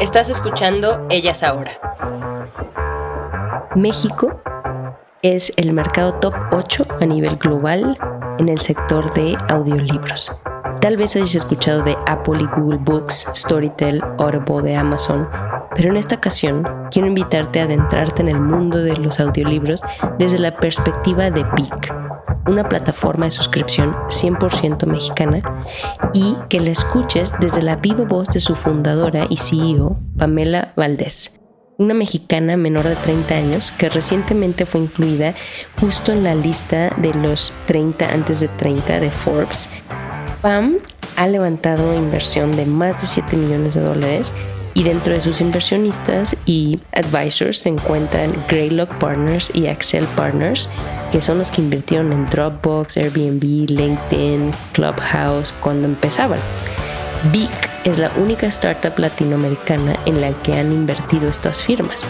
Estás escuchando Ellas Ahora. México es el mercado top 8 a nivel global en el sector de audiolibros. Tal vez hayas escuchado de Apple y Google Books, Storytel, Audible de Amazon, pero en esta ocasión quiero invitarte a adentrarte en el mundo de los audiolibros desde la perspectiva de Vic, una plataforma de suscripción 100% mexicana y que la escuches desde la viva voz de su fundadora y CEO, Pamela Valdés una mexicana menor de 30 años que recientemente fue incluida justo en la lista de los 30 antes de 30 de Forbes. Pam ha levantado inversión de más de 7 millones de dólares y dentro de sus inversionistas y advisors se encuentran Greylock Partners y Excel Partners, que son los que invirtieron en Dropbox, Airbnb, LinkedIn, Clubhouse cuando empezaban. Vic es la única startup latinoamericana en la que han invertido estas firmas.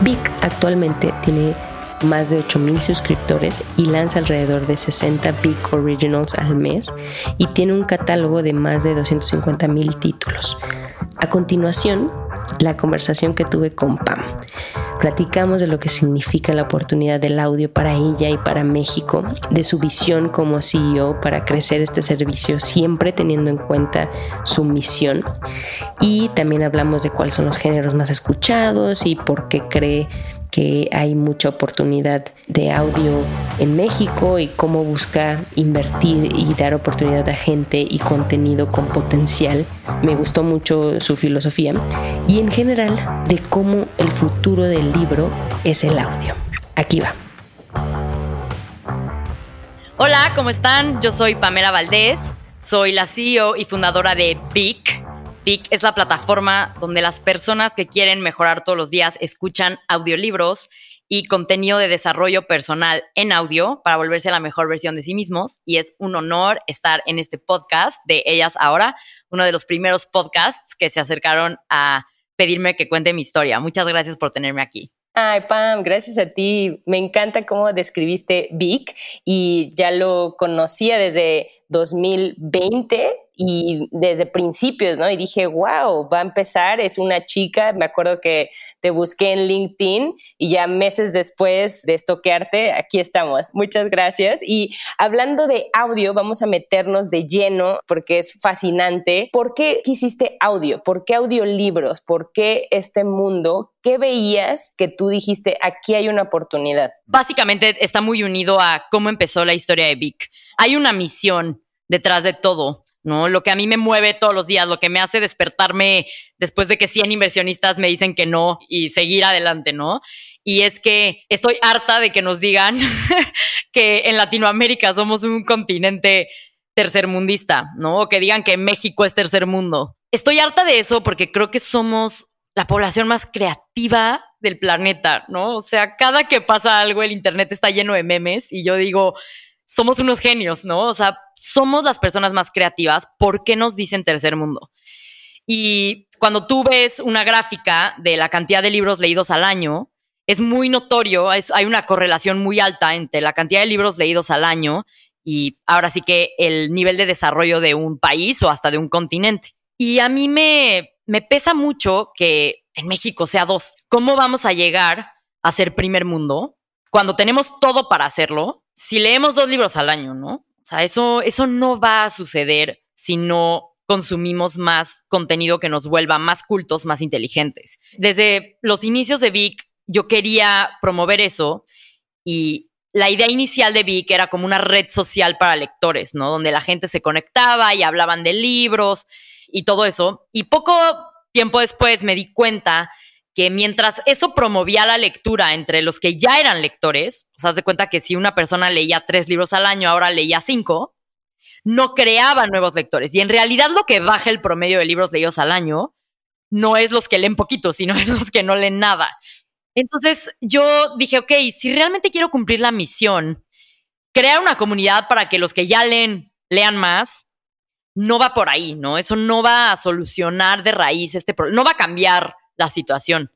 Vic actualmente tiene más de 8.000 suscriptores y lanza alrededor de 60 Vic Originals al mes y tiene un catálogo de más de 250.000 títulos. A continuación, la conversación que tuve con Pam. Platicamos de lo que significa la oportunidad del audio para ella y para México, de su visión como CEO para crecer este servicio, siempre teniendo en cuenta su misión. Y también hablamos de cuáles son los géneros más escuchados y por qué cree que hay mucha oportunidad de audio en México y cómo busca invertir y dar oportunidad a gente y contenido con potencial. Me gustó mucho su filosofía y en general de cómo el futuro del libro es el audio. Aquí va. Hola, ¿cómo están? Yo soy Pamela Valdés, soy la CEO y fundadora de Vic es la plataforma donde las personas que quieren mejorar todos los días escuchan audiolibros y contenido de desarrollo personal en audio para volverse la mejor versión de sí mismos. Y es un honor estar en este podcast de Ellas Ahora, uno de los primeros podcasts que se acercaron a pedirme que cuente mi historia. Muchas gracias por tenerme aquí. Ay, Pam, gracias a ti. Me encanta cómo describiste Vic y ya lo conocía desde 2020 y desde principios, ¿no? Y dije, wow, va a empezar, es una chica, me acuerdo que te busqué en LinkedIn y ya meses después de estoquearte, aquí estamos. Muchas gracias. Y hablando de audio, vamos a meternos de lleno porque es fascinante. ¿Por qué quisiste audio? ¿Por qué audiolibros? ¿Por qué este mundo? ¿Qué veías que tú dijiste, aquí hay una oportunidad? Básicamente está muy unido a cómo empezó la historia de Vic. Hay una misión detrás de todo. ¿No? Lo que a mí me mueve todos los días, lo que me hace despertarme después de que 100 inversionistas me dicen que no y seguir adelante, ¿no? Y es que estoy harta de que nos digan que en Latinoamérica somos un continente tercermundista, ¿no? O que digan que México es tercer mundo. Estoy harta de eso porque creo que somos la población más creativa del planeta, ¿no? O sea, cada que pasa algo, el Internet está lleno de memes y yo digo, somos unos genios, ¿no? O sea, somos las personas más creativas, ¿por qué nos dicen tercer mundo? Y cuando tú ves una gráfica de la cantidad de libros leídos al año, es muy notorio, hay una correlación muy alta entre la cantidad de libros leídos al año y ahora sí que el nivel de desarrollo de un país o hasta de un continente. Y a mí me, me pesa mucho que en México sea dos. ¿Cómo vamos a llegar a ser primer mundo cuando tenemos todo para hacerlo, si leemos dos libros al año, ¿no? O sea, eso, eso no va a suceder si no consumimos más contenido que nos vuelva más cultos, más inteligentes. Desde los inicios de Vic, yo quería promover eso y la idea inicial de Vic era como una red social para lectores, ¿no? Donde la gente se conectaba y hablaban de libros y todo eso. Y poco tiempo después me di cuenta que mientras eso promovía la lectura entre los que ya eran lectores, o sea, de cuenta que si una persona leía tres libros al año, ahora leía cinco, no creaba nuevos lectores. Y en realidad lo que baja el promedio de libros leídos al año no es los que leen poquito, sino es los que no leen nada. Entonces yo dije, ok, si realmente quiero cumplir la misión, crear una comunidad para que los que ya leen lean más, no va por ahí, ¿no? Eso no va a solucionar de raíz este problema, no va a cambiar la situación.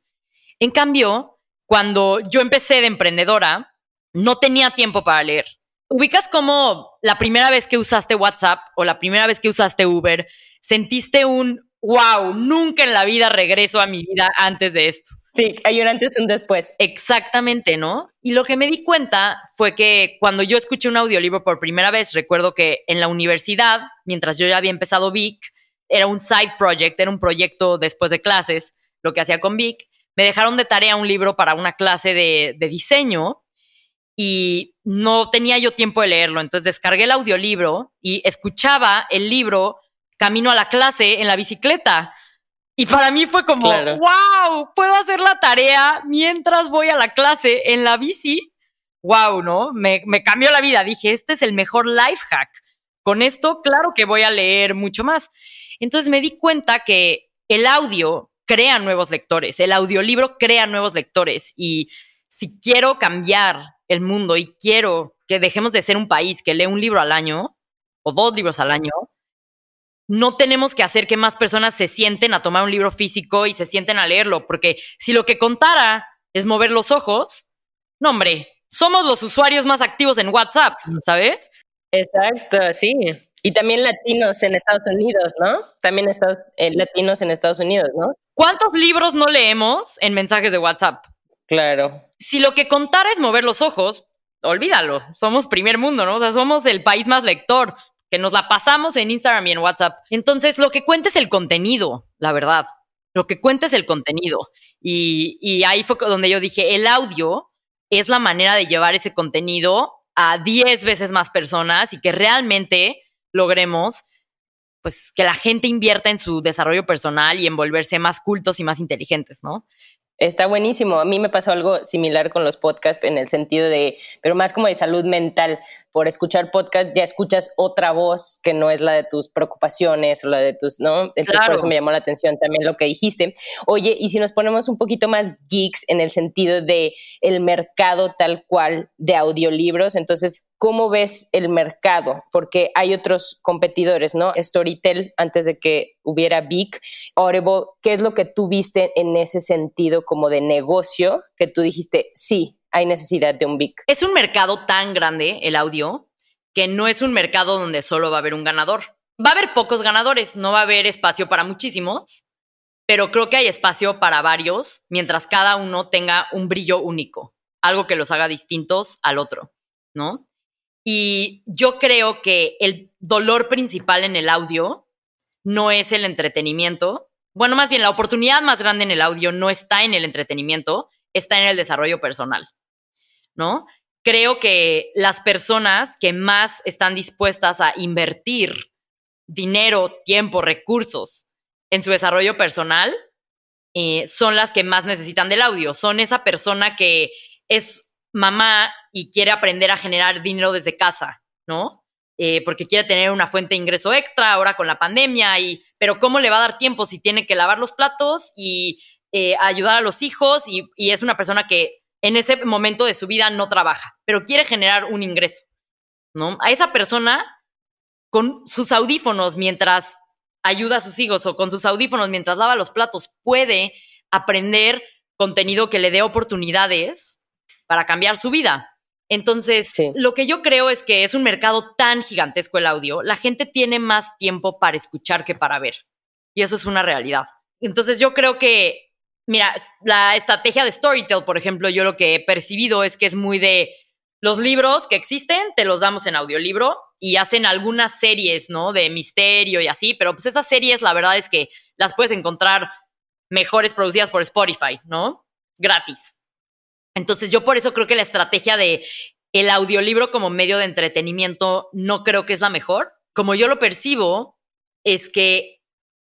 En cambio, cuando yo empecé de emprendedora, no tenía tiempo para leer. Ubicas como la primera vez que usaste WhatsApp o la primera vez que usaste Uber, sentiste un wow, nunca en la vida regreso a mi vida antes de esto. Sí, hay un antes y un después. Exactamente, ¿no? Y lo que me di cuenta fue que cuando yo escuché un audiolibro por primera vez, recuerdo que en la universidad, mientras yo ya había empezado Vic, era un side project, era un proyecto después de clases, lo que hacía con Vic, me dejaron de tarea un libro para una clase de, de diseño y no tenía yo tiempo de leerlo, entonces descargué el audiolibro y escuchaba el libro camino a la clase en la bicicleta. Y para mí fue como, wow, puedo hacer la tarea mientras voy a la clase en la bici. Wow, ¿no? Me, me cambió la vida. Dije, este es el mejor life hack. Con esto, claro que voy a leer mucho más. Entonces me di cuenta que el audio crea nuevos lectores, el audiolibro crea nuevos lectores. Y si quiero cambiar el mundo y quiero que dejemos de ser un país que lee un libro al año o dos libros al año, no tenemos que hacer que más personas se sienten a tomar un libro físico y se sienten a leerlo, porque si lo que contara es mover los ojos, no hombre, somos los usuarios más activos en WhatsApp, ¿sabes? Exacto, sí. Y también latinos en Estados Unidos, ¿no? También Estados, eh, latinos en Estados Unidos, ¿no? ¿Cuántos libros no leemos en mensajes de WhatsApp? Claro. Si lo que contara es mover los ojos, olvídalo, somos primer mundo, ¿no? O sea, somos el país más lector que nos la pasamos en Instagram y en WhatsApp. Entonces, lo que cuenta es el contenido, la verdad. Lo que cuenta es el contenido. Y, ahí fue donde yo dije, el audio es la manera de llevar ese contenido a 10 veces más personas y que realmente logremos pues que la gente invierta en su desarrollo personal y en volverse más cultos y más inteligentes, ¿no? Está buenísimo. A mí me pasó algo similar con los podcasts en el sentido de, pero más como de salud mental. Por escuchar podcast ya escuchas otra voz que no es la de tus preocupaciones o la de tus, ¿no? Entonces por eso me llamó la atención también lo que dijiste. Oye, y si nos ponemos un poquito más geeks en el sentido de el mercado tal cual de audiolibros, entonces ¿Cómo ves el mercado? Porque hay otros competidores, ¿no? Storytel, antes de que hubiera Big, Audible, ¿qué es lo que tú viste en ese sentido como de negocio que tú dijiste, sí, hay necesidad de un Big? Es un mercado tan grande, el audio, que no es un mercado donde solo va a haber un ganador. Va a haber pocos ganadores, no va a haber espacio para muchísimos, pero creo que hay espacio para varios, mientras cada uno tenga un brillo único, algo que los haga distintos al otro, ¿no? Y yo creo que el dolor principal en el audio no es el entretenimiento. Bueno, más bien la oportunidad más grande en el audio no está en el entretenimiento, está en el desarrollo personal, ¿no? Creo que las personas que más están dispuestas a invertir dinero, tiempo, recursos en su desarrollo personal eh, son las que más necesitan del audio. Son esa persona que es mamá y quiere aprender a generar dinero desde casa, ¿no? Eh, porque quiere tener una fuente de ingreso extra ahora con la pandemia, y, pero ¿cómo le va a dar tiempo si tiene que lavar los platos y eh, ayudar a los hijos y, y es una persona que en ese momento de su vida no trabaja, pero quiere generar un ingreso, ¿no? A esa persona con sus audífonos mientras ayuda a sus hijos o con sus audífonos mientras lava los platos puede aprender contenido que le dé oportunidades para cambiar su vida. Entonces, lo que yo creo es que es un mercado tan gigantesco el audio, la gente tiene más tiempo para escuchar que para ver. Y eso es una realidad. Entonces, yo creo que, mira, la estrategia de Storytel, por ejemplo, yo lo que he percibido es que es muy de los libros que existen, te los damos en audiolibro y hacen algunas series, ¿no? De misterio y así, pero pues esas series, la verdad es que las puedes encontrar mejores producidas por Spotify, ¿no? Gratis. Entonces yo por eso creo que la estrategia de el audiolibro como medio de entretenimiento no creo que es la mejor. Como yo lo percibo, es que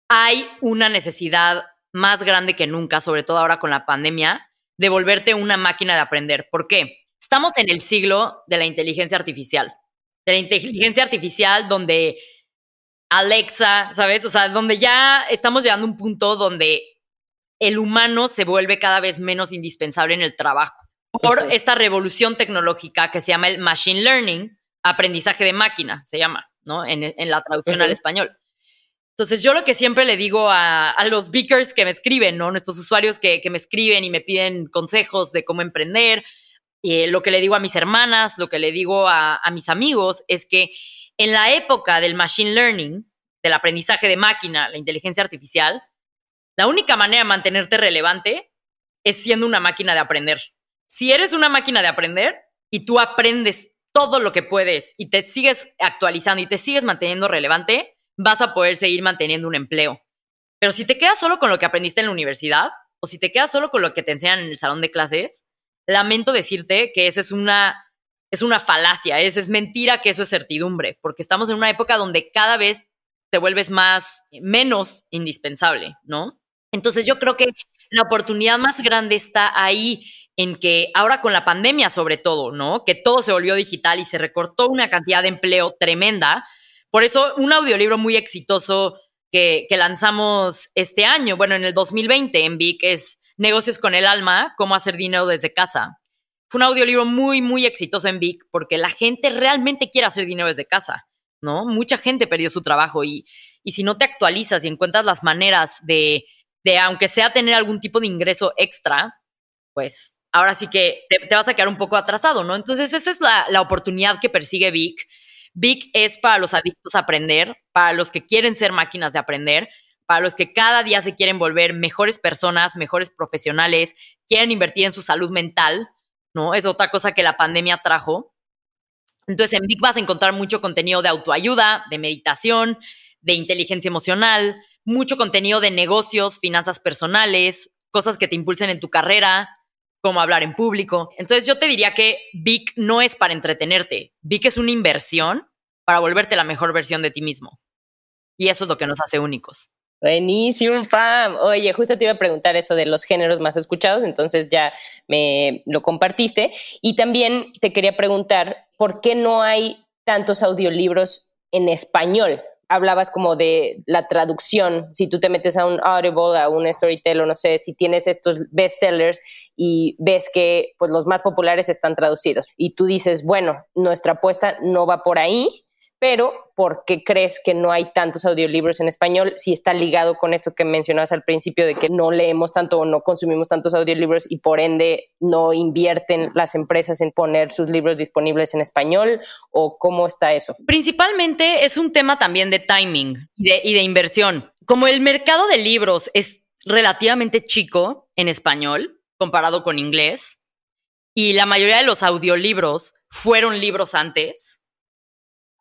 hay una necesidad más grande que nunca, sobre todo ahora con la pandemia, de volverte una máquina de aprender. ¿Por qué? Estamos en el siglo de la inteligencia artificial. De la inteligencia artificial donde Alexa, ¿sabes? O sea, donde ya estamos llegando a un punto donde el humano se vuelve cada vez menos indispensable en el trabajo por esta revolución tecnológica que se llama el machine learning, aprendizaje de máquina, se llama, ¿no? En, la traducción al español. Entonces, yo lo que siempre le digo a, los beakers que me escriben, ¿no? Nuestros usuarios que, me escriben y me piden consejos de cómo emprender, eh, lo que le digo a mis hermanas, lo que le digo a, a mis amigos, es que en la época del machine learning, del aprendizaje de máquina, la inteligencia artificial, la única manera de mantenerte relevante es siendo una máquina de aprender. Si eres una máquina de aprender y tú aprendes todo lo que puedes y te sigues actualizando y te sigues manteniendo relevante, vas a poder seguir manteniendo un empleo. Pero si te quedas solo con lo que aprendiste en la universidad o si te quedas solo con lo que te enseñan en el salón de clases, lamento decirte que esa es una, es una falacia, es, es mentira que eso es certidumbre, porque estamos en una época donde cada vez te vuelves más, menos indispensable, ¿no? Entonces yo creo que la oportunidad más grande está ahí en que ahora con la pandemia sobre todo, ¿no? Que todo se volvió digital y se recortó una cantidad de empleo tremenda. Por eso un audiolibro muy exitoso que, que lanzamos este año, bueno, en el 2020 en Vic es Negocios con el Alma, cómo hacer dinero desde casa. Fue un audiolibro muy, muy exitoso en Vic porque la gente realmente quiere hacer dinero desde casa, ¿no? Mucha gente perdió su trabajo y, y si no te actualizas y encuentras las maneras de, de, aunque sea tener algún tipo de ingreso extra, pues ahora sí que te, vas a quedar un poco atrasado, ¿no? Entonces esa es la, la oportunidad que persigue Vic. Vic es para los adictos a aprender, para los que quieren ser máquinas de aprender, para los que cada día se quieren volver mejores personas, mejores profesionales, quieren invertir en su salud mental, ¿no? Es otra cosa que la pandemia trajo. Entonces en Vic vas a encontrar mucho contenido de autoayuda, de meditación, de inteligencia emocional, mucho contenido de negocios, finanzas personales, cosas que te impulsen en tu carrera, como hablar en público. Entonces yo te diría que Vic no es para entretenerte, Vic es una inversión para volverte la mejor versión de ti mismo. Y eso es lo que nos hace únicos. Buenísimo, fam. Oye, justo te iba a preguntar eso de los géneros más escuchados, entonces ya me lo compartiste. Y también te quería preguntar, ¿por qué no hay tantos audiolibros en español? Hablabas como de la traducción, si tú te metes a un Audible, a un Storytel, o no sé, si tienes estos bestsellers y ves que pues, los más populares están traducidos y tú dices, bueno, nuestra apuesta no va por ahí, pero ¿por qué crees que no hay tantos audiolibros en español? Si está ligado con esto que mencionabas al principio de que no leemos tanto o no consumimos tantos audiolibros y por ende no invierten las empresas en poner sus libros disponibles en español o cómo está eso? Principalmente es un tema también de timing y de inversión. Como el mercado de libros es relativamente chico en español comparado con inglés y la mayoría de los audiolibros fueron libros antes,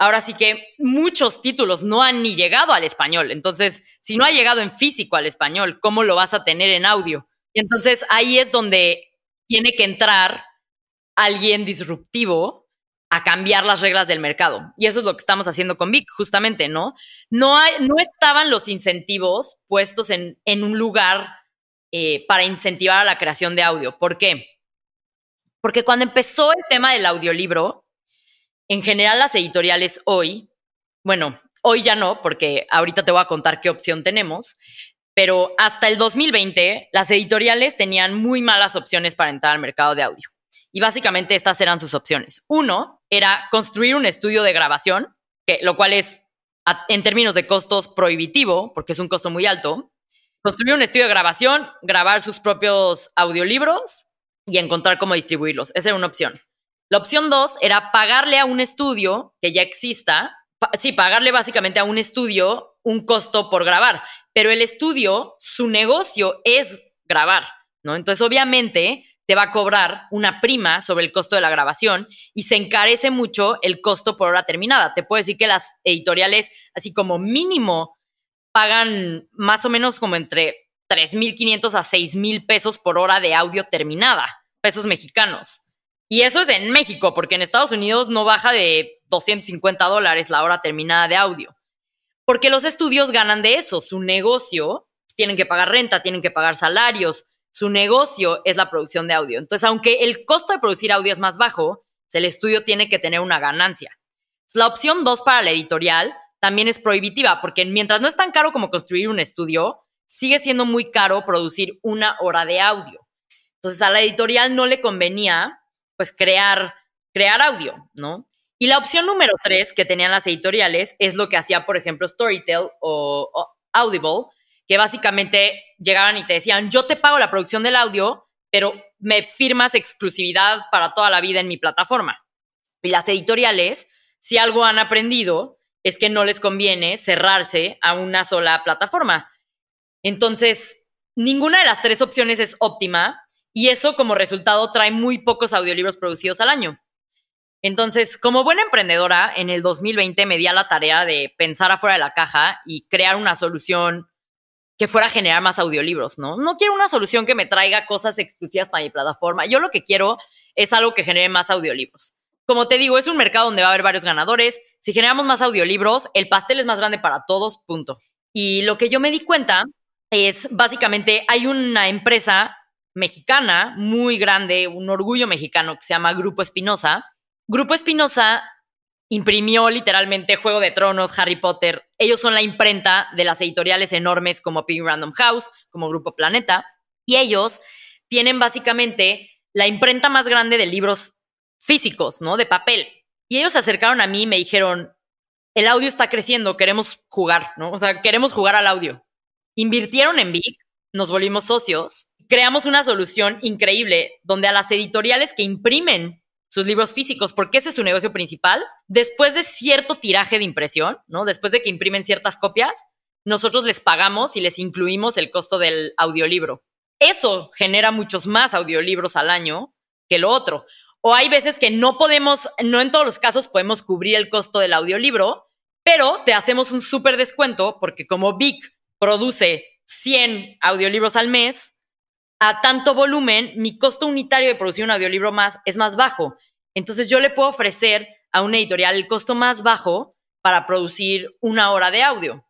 Ahora sí que muchos títulos no han ni llegado al español. Entonces, si no ha llegado en físico al español, ¿cómo lo vas a tener en audio? Y entonces ahí es donde tiene que entrar alguien disruptivo a cambiar las reglas del mercado. Y eso es lo que estamos haciendo con Vic, justamente, ¿no? No, hay, no estaban los incentivos puestos en, un lugar eh, para incentivar a la creación de audio. ¿Por qué? Porque cuando empezó el tema del audiolibro, en general las editoriales hoy, bueno, hoy ya no, porque ahorita te voy a contar qué opción tenemos, pero hasta el 2020 las editoriales tenían muy malas opciones para entrar al mercado de audio. Y básicamente estas eran sus opciones. Uno era construir un estudio de grabación, que, lo cual es en términos de costos prohibitivo, porque es un costo muy alto. Construir un estudio de grabación, grabar sus propios audiolibros y encontrar cómo distribuirlos. Esa era una opción. La opción dos era pagarle a un estudio que ya exista, sí, pagarle básicamente a un estudio un costo por grabar, pero el estudio, su negocio es grabar, ¿no? Entonces, obviamente, te va a cobrar una prima sobre el costo de la grabación y se encarece mucho el costo por hora terminada. Te puedo decir que las editoriales, así como mínimo, pagan más o menos como entre 3.500 a 6.000 pesos por hora de audio terminada, pesos mexicanos. Y eso es en México, porque en Estados Unidos no baja de 250 dólares la hora terminada de audio. Porque los estudios ganan de eso. Su negocio tienen que pagar renta, tienen que pagar salarios, su negocio es la producción de audio. Entonces, aunque el costo de producir audio es más bajo, el estudio tiene que tener una ganancia. La opción 2 para la editorial también es prohibitiva, porque mientras no es tan caro como construir un estudio, sigue siendo muy caro producir una hora de audio. Entonces, a la editorial no le convenía, pues, crear, crear audio, ¿no? Y la opción número 3 que tenían las editoriales es lo que hacía, por ejemplo, Storytel o Audible, que básicamente llegaban y te decían, yo te pago la producción del audio, pero me firmas exclusividad para toda la vida en mi plataforma. Y las editoriales, si algo han aprendido, es que no les conviene cerrarse a una sola plataforma. Entonces, ninguna de las tres opciones es óptima y eso como resultado trae muy pocos audiolibros producidos al año. Entonces, como buena emprendedora, en el 2020 me di a la tarea de pensar afuera de la caja y crear una solución que fuera a generar más audiolibros, ¿no? No quiero una solución que me traiga cosas exclusivas para mi plataforma. Yo lo que quiero es algo que genere más audiolibros. Como te digo, es un mercado donde va a haber varios ganadores. Si generamos más audiolibros, el pastel es más grande para todos, punto. Y lo que yo me di cuenta es, básicamente, hay una empresa mexicana muy grande, un orgullo mexicano que se llama Grupo Espinosa. Grupo Espinosa imprimió literalmente Juego de Tronos, Harry Potter. Ellos son la imprenta de las editoriales enormes como Pink Random House, como Grupo Planeta. Y ellos tienen básicamente la imprenta más grande de libros físicos, ¿no? De papel. Y ellos se acercaron a mí y me dijeron, el audio está creciendo, queremos jugar, ¿no? O sea, queremos jugar al audio. Invirtieron en Big, nos volvimos socios, creamos una solución increíble donde a las editoriales que imprimen sus libros físicos, porque ese es su negocio principal. Después de cierto tiraje de impresión, ¿no? Después de que imprimen ciertas copias, nosotros les pagamos y les incluimos el costo del audiolibro. Eso genera muchos más audiolibros al año que lo otro. O hay veces que no podemos, no en todos los casos podemos cubrir el costo del audiolibro, pero te hacemos un súper descuento porque como Vic produce 100 audiolibros al mes, a tanto volumen, mi costo unitario de producir un audiolibro más es más bajo. Entonces yo le puedo ofrecer a una editorial el costo más bajo para producir una hora de audio.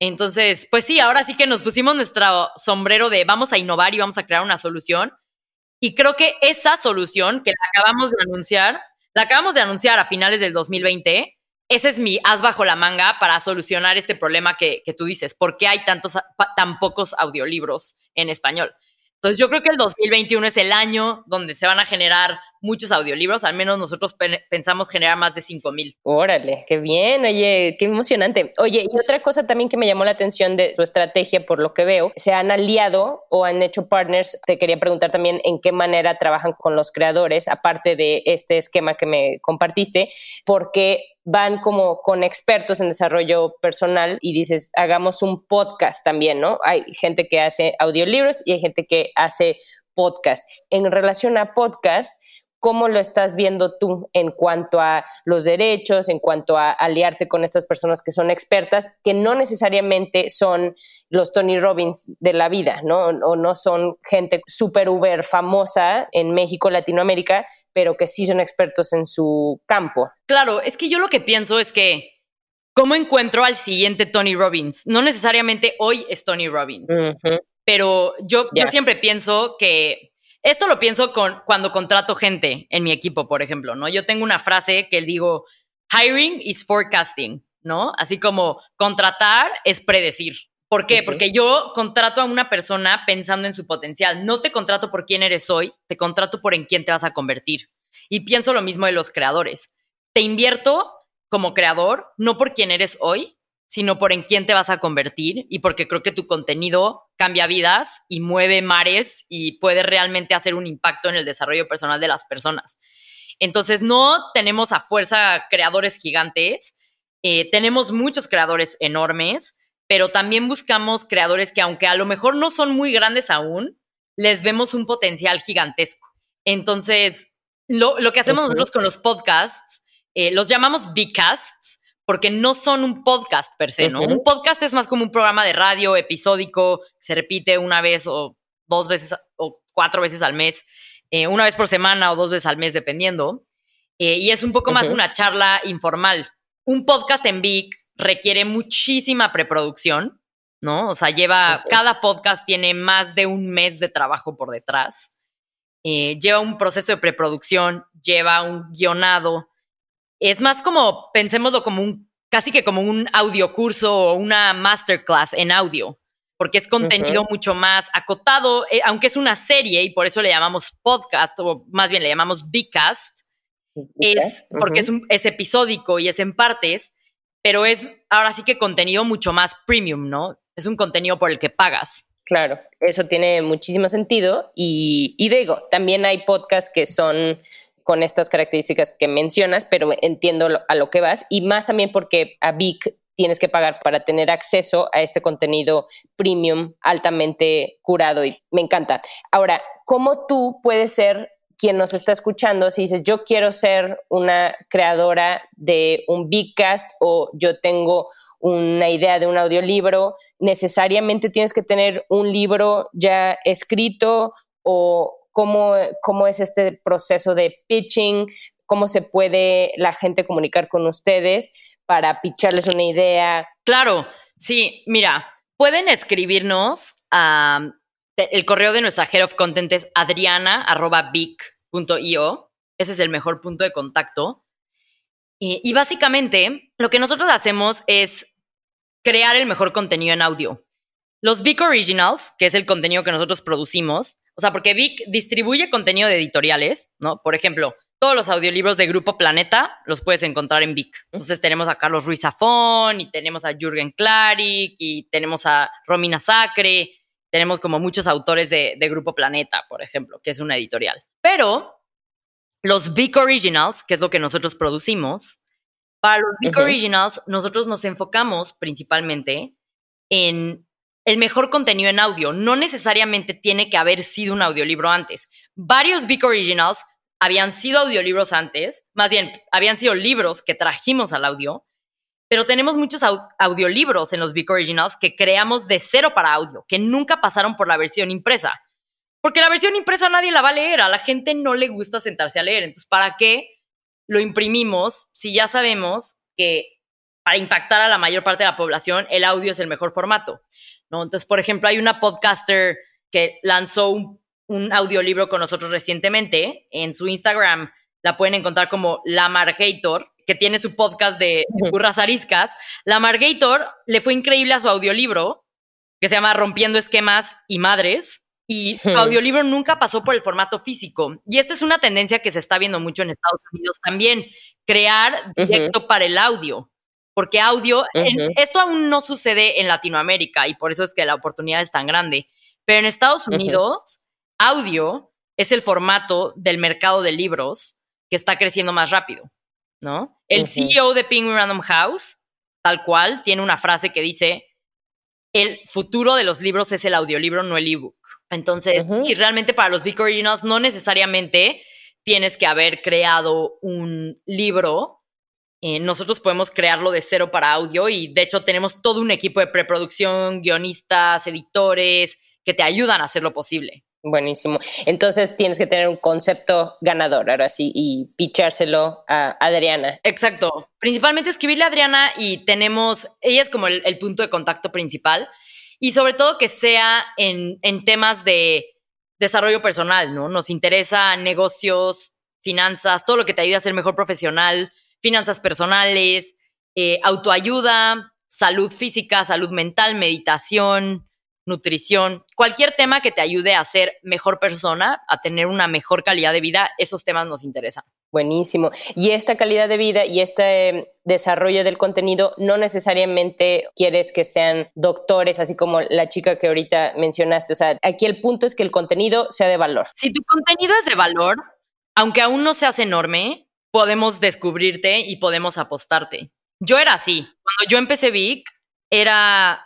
Entonces, pues sí, ahora sí que nos pusimos nuestro sombrero de vamos a innovar y vamos a crear una solución. Y creo que esta solución que la acabamos de anunciar, la acabamos de anunciar a finales del 2020, ese es mi as bajo la manga para solucionar este problema que, que tú dices, ¿por qué hay tantos, tan pocos audiolibros en español? Entonces yo creo que el 2021 es el año donde se van a generar muchos audiolibros, al menos nosotros pensamos generar más de 5 mil. Órale, qué bien, oye, qué emocionante. Oye, y otra cosa también que me llamó la atención de tu estrategia, por lo que veo, se han aliado o han hecho partners. Te quería preguntar también en qué manera trabajan con los creadores, aparte de este esquema que me compartiste, porque van como con expertos en desarrollo personal y dices, hagamos un podcast también, ¿no? Hay gente que hace audiolibros y hay gente que hace podcast. En relación a podcast, ¿Cómo lo estás viendo tú en cuanto a los derechos, en cuanto a aliarte con estas personas que son expertas, que no necesariamente son los Tony Robbins de la vida, ¿no? O no son gente súper uber famosa en México, Latinoamérica, pero que sí son expertos en su campo. Claro, es que yo lo que pienso es que, ¿cómo encuentro al siguiente Tony Robbins? No necesariamente hoy es Tony Robbins, pero yo, yo siempre pienso que esto lo pienso con, cuando contrato gente en mi equipo, por ejemplo, ¿no? Yo tengo una frase que digo, hiring is forecasting, ¿no? Así como contratar es predecir. ¿Por qué? Porque yo contrato a una persona pensando en su potencial. No te contrato por quién eres hoy, te contrato por en quién te vas a convertir. Y pienso lo mismo de los creadores. Te invierto como creador, no por quién eres hoy, sino por en quién te vas a convertir y porque creo que tu contenido cambia vidas y mueve mares y puede realmente hacer un impacto en el desarrollo personal de las personas. Entonces, no tenemos a fuerza creadores gigantes, eh, tenemos muchos creadores enormes, pero también buscamos creadores que aunque a lo mejor no son muy grandes aún, les vemos un potencial gigantesco. Entonces, lo, que hacemos nosotros con los podcasts, eh, los llamamos Bcasts, porque no son un podcast per se, ¿no? Un podcast es más como un programa de radio episódico, se repite una vez o dos veces o cuatro veces al mes, eh, una vez por semana o dos veces al mes, dependiendo. Eh, y es un poco más una charla informal. Un podcast en Vic requiere muchísima preproducción ¿no? O sea, lleva, cada podcast tiene más de un mes de trabajo por detrás. Eh, lleva un proceso de preproducción, lleva un guionado. Es más como, pensémoslo como un, casi que como un audiocurso o una masterclass en audio, porque es contenido mucho más acotado, eh, aunque es una serie y por eso le llamamos podcast, o más bien le llamamos Bcast, es porque es, es episódico y es en partes, pero es ahora sí que contenido mucho más premium, ¿no? Es un contenido por el que pagas. Claro, eso tiene muchísimo sentido y, digo, también hay podcasts que son con estas características que mencionas, pero entiendo a lo que vas y más también porque a Vic tienes que pagar para tener acceso a este contenido premium altamente curado y me encanta. Ahora, ¿cómo tú puedes ser quien nos está escuchando si dices yo quiero ser una creadora de un Bigcast o yo tengo una idea de un audiolibro, necesariamente tienes que tener un libro ya escrito o cómo, cómo es este proceso de pitching, cómo se puede la gente comunicar con ustedes para pitcharles una idea. Claro, sí, mira, pueden escribirnos a el correo de nuestra head of content es adriana.vic.io. Ese es el mejor punto de contacto. Y, básicamente lo que nosotros hacemos es crear el mejor contenido en audio. Los Vic Originals, que es el contenido que nosotros producimos, o sea, porque Vic distribuye contenido de editoriales, ¿no? Por ejemplo, todos los audiolibros de Grupo Planeta los puedes encontrar en Vic. Entonces tenemos a Carlos Ruiz Zafón y tenemos a Jürgen Klarik y tenemos a Romina Sacre, tenemos como muchos autores de, de Grupo Planeta, por ejemplo, que es una editorial. Pero los Big Originals, que es lo que nosotros producimos, para los Big Originals nosotros nos enfocamos principalmente en el mejor contenido en audio. No necesariamente tiene que haber sido un audiolibro antes. Varios Big Originals habían sido audiolibros antes, más bien, habían sido libros que trajimos al audio, pero tenemos muchos audiolibros en los Big Originals que creamos de cero para audio, que nunca pasaron por la versión impresa. Porque la versión impresa nadie la va a leer, a la gente no le gusta sentarse a leer. Entonces, ¿para qué lo imprimimos si ya sabemos que para impactar a la mayor parte de la población el audio es el mejor formato? ¿No? Entonces, por ejemplo, hay una podcaster que lanzó un, audiolibro con nosotros recientemente. En su Instagram la pueden encontrar como La Margator, que tiene su podcast de, burras ariscas. La Margator le fue increíble a su audiolibro, que se llama Rompiendo Esquemas y Madres y su audiolibro nunca pasó por el formato físico. Y esta es una tendencia que se está viendo mucho en Estados Unidos también, crear directo para el audio. Porque audio, esto aún no sucede en Latinoamérica y por eso es que la oportunidad es tan grande. Pero en Estados Unidos, audio es el formato del mercado de libros que está creciendo más rápido, ¿no? El CEO de Penguin Random House, tal cual, tiene una frase que dice, el futuro de los libros es el audiolibro, no el ebook. Entonces, y realmente para los Big Originals no necesariamente tienes que haber creado un libro. Eh, nosotros podemos crearlo de cero para audio y de hecho tenemos todo un equipo de preproducción, guionistas, editores que te ayudan a hacerlo posible. Buenísimo. Entonces tienes que tener un concepto ganador ahora sí y pichárselo a Adriana. Exacto. Principalmente escribirle a Adriana y tenemos, ella es como el punto de contacto principal y sobre todo que sea en, temas de desarrollo personal, ¿no? Nos interesa negocios, finanzas, todo lo que te ayude a ser mejor profesional, finanzas personales, eh, autoayuda, salud física, salud mental, meditación, nutrición, cualquier tema que te ayude a ser mejor persona, a tener una mejor calidad de vida, esos temas nos interesan. Buenísimo. Y esta calidad de vida y este desarrollo del contenido no necesariamente quieres que sean doctores, así como la chica que ahorita mencionaste. O sea, aquí el punto es que el contenido sea de valor. Si tu contenido es de valor, aunque aún no seas enorme, podemos descubrirte y podemos apostarte. Yo era así. Cuando yo empecé Vic, era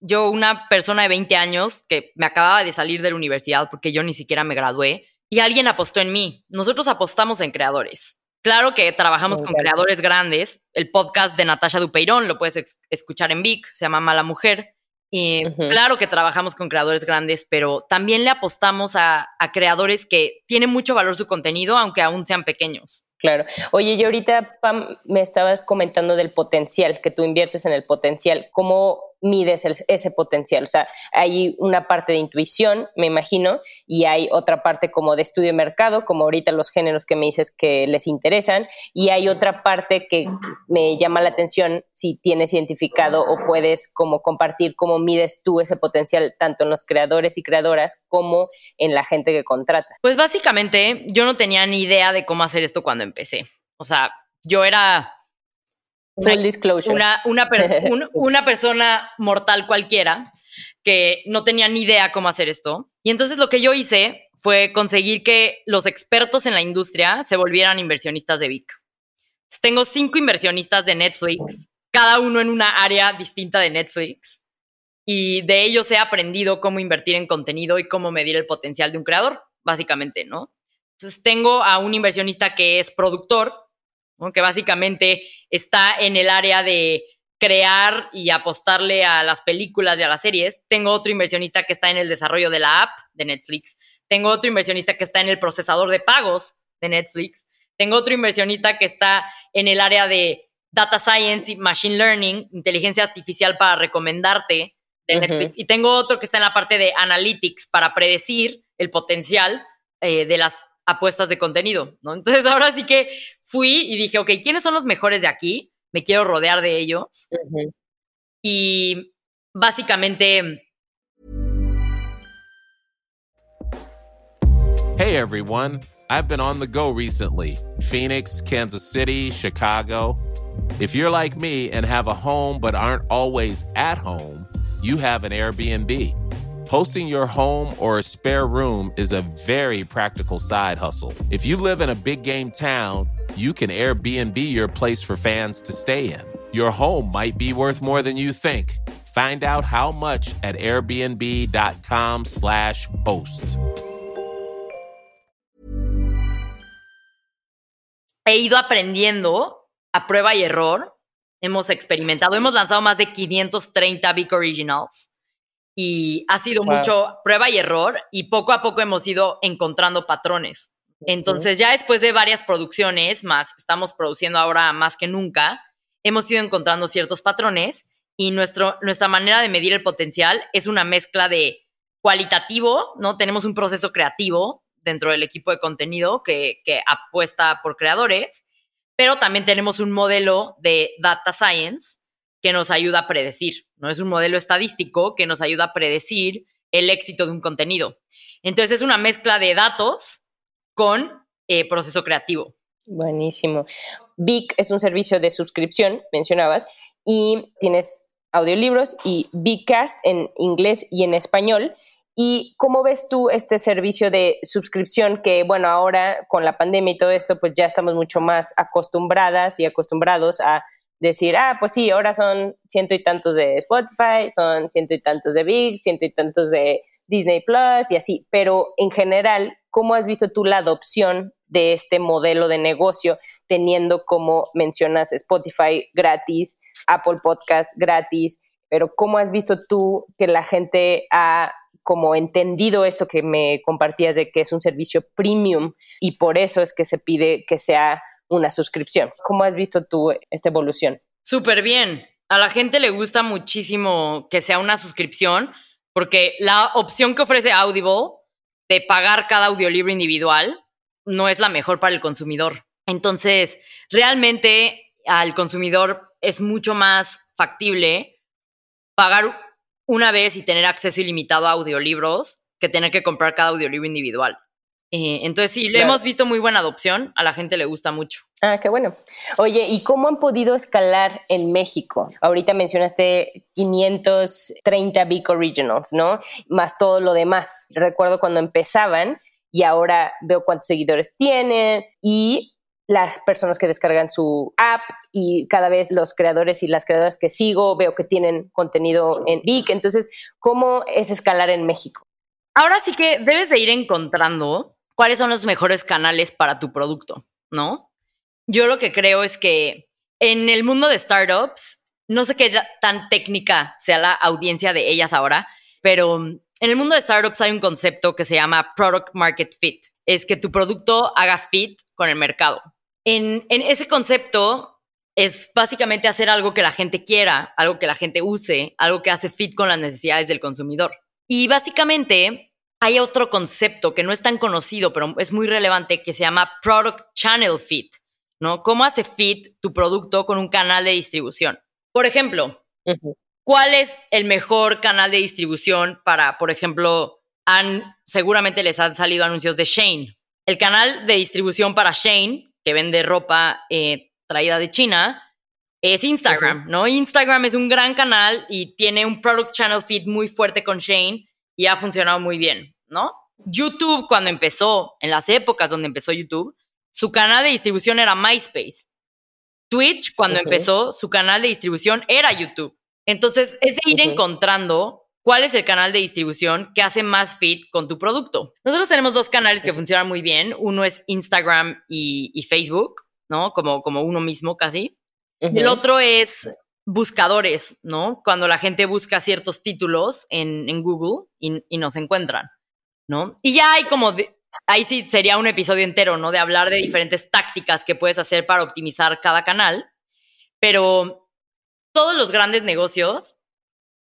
yo una persona de 20 años que me acababa de salir de la universidad porque yo ni siquiera me gradué y alguien apostó en mí. Nosotros apostamos en creadores. Claro que trabajamos con creadores grandes. El podcast de Natasha Dupeirón lo puedes escuchar en Vic, se llama Mala Mujer. Y Claro que trabajamos con creadores grandes, pero también le apostamos a, creadores que tienen mucho valor su contenido, aunque aún sean pequeños. Claro. Oye, y ahorita, Pam, me estabas comentando del potencial, que tú inviertes en el potencial. ¿Cómo mides ese potencial? O sea, hay una parte de intuición, me imagino, y hay otra parte como de estudio de mercado, como ahorita los géneros que me dices que les interesan, y hay otra parte que me llama la atención si tienes identificado o puedes como compartir cómo mides tú ese potencial tanto en los creadores y creadoras como en la gente que contrata. Pues básicamente yo no tenía ni idea de cómo hacer esto cuando empecé. O sea, yo era Full disclosure. Una, una, persona mortal cualquiera que no tenía ni idea cómo hacer esto. Y entonces lo que yo hice fue conseguir que los expertos en la industria se volvieran inversionistas de Vic. Tengo cinco inversionistas de Netflix, cada uno en una área distinta de Netflix. Y de ellos he aprendido cómo invertir en contenido y cómo medir el potencial de un creador, básicamente, ¿no? Entonces tengo a un inversionista que es productor, que básicamente está en el área de crear y apostarle a las películas y a las series. Tengo otro inversionista que está en el desarrollo de la app de Netflix. Tengo otro inversionista que está en el procesador de pagos de Netflix. Tengo otro inversionista que está en el área de data science y machine learning, inteligencia artificial para recomendarte de Netflix. Y tengo otro que está en la parte de analytics para predecir el potencial eh, de las apuestas de contenido, ¿no? Entonces ahora sí que fui y dije, ok, ¿quiénes son los mejores de aquí? Me quiero rodear de ellos. Y básicamente... Hey everyone, I've been on the go recently. Phoenix, Kansas City, Chicago. If you're like me and have a home but aren't always at home, you have an Airbnb. Hosting your home or a spare room is a very practical side hustle. If you live in a big game town, you can Airbnb your place for fans to stay in. Your home might be worth more than you think. Find out how much at airbnb.com/slash host. He ido aprendiendo a prueba y error. Hemos experimentado, hemos lanzado más de 530 Big Originals. Y ha sido mucho prueba y error y poco a poco hemos ido encontrando patrones. Entonces ya después de varias producciones, más estamos produciendo ahora más que nunca, hemos ido encontrando ciertos patrones y nuestro, nuestra manera de medir el potencial es una mezcla de cualitativo, ¿no? Tenemos un proceso creativo dentro del equipo de contenido que, que apuesta por creadores, pero también tenemos un modelo de data science que nos ayuda a predecir, ¿no? Es un modelo estadístico que nos ayuda a predecir el éxito de un contenido. Entonces es una mezcla de datos con eh, proceso creativo. Buenísimo. Vic es un servicio de suscripción, mencionabas, y tienes audiolibros y Vicast en inglés y en español. ¿Y cómo ves tú este servicio de suscripción que, bueno, ahora con la pandemia y todo esto, pues ya estamos mucho más acostumbradas y acostumbrados a decir, ah, pues sí, ahora son ciento y tantos de Spotify, son ciento y tantos de Big, ciento y tantos de Disney Plus y así, pero en general, ¿cómo has visto tú la adopción de este modelo de negocio teniendo como mencionas Spotify gratis, Apple Podcast gratis, pero cómo has visto tú que la gente ha como entendido esto que me compartías de que es un servicio premium y por eso es que se pide que sea una suscripción. ¿Cómo has visto tú esta evolución? Súper bien. A la gente le gusta muchísimo que sea una suscripción porque la opción que ofrece Audible de pagar cada audiolibro individual no es la mejor para el consumidor. Entonces, realmente al consumidor es mucho más factible pagar una vez y tener acceso ilimitado a audiolibros que tener que comprar cada audiolibro individual. Eh, entonces sí, le hemos visto muy buena adopción, a la gente le gusta mucho. Ah, qué bueno. Oye, ¿y cómo han podido escalar en México? Ahorita mencionaste 530 Big Originals, ¿no? Más todo lo demás. Recuerdo cuando empezaban y ahora veo cuántos seguidores tienen y las personas que descargan su app y cada vez los creadores y las creadoras que sigo veo que tienen contenido en Big. Entonces, ¿cómo es escalar en México? Ahora sí que debes de ir encontrando cuáles son los mejores canales para tu producto, ¿no? Yo lo que creo es que en el mundo de startups, no sé qué tan técnica sea la audiencia de ellas ahora, pero en el mundo de startups hay un concepto que se llama product market fit. Es que tu producto haga fit con el mercado. En, en ese concepto, es básicamente hacer algo que la gente quiera, algo que la gente use, algo que hace fit con las necesidades del consumidor. Y básicamente hay otro concepto que no es tan conocido, pero es muy relevante, que se llama Product Channel Fit, ¿no? ¿Cómo hace fit tu producto con un canal de distribución? Por ejemplo, ¿cuál es el mejor canal de distribución para, por ejemplo, han, seguramente les han salido anuncios de Shane? El canal de distribución para Shane, que vende ropa eh, traída de China, es Instagram, ¿no? Instagram es un gran canal y tiene un product channel feed muy fuerte con Shane y ha funcionado muy bien, ¿no? YouTube, cuando empezó, en las épocas donde empezó YouTube, su canal de distribución era MySpace. Twitch, cuando empezó, su canal de distribución era YouTube. Entonces, es de ir encontrando cuál es el canal de distribución que hace más fit con tu producto. Nosotros tenemos dos canales que funcionan muy bien. Uno es Instagram y Facebook. ¿no? Como, como uno mismo casi. El otro es buscadores, ¿no? Cuando la gente busca ciertos títulos en, en Google y, y, nos encuentran, ¿no? Y ya hay como, ahí sí sería un episodio entero, ¿no? De hablar de diferentes tácticas que puedes hacer para optimizar cada canal, pero todos los grandes negocios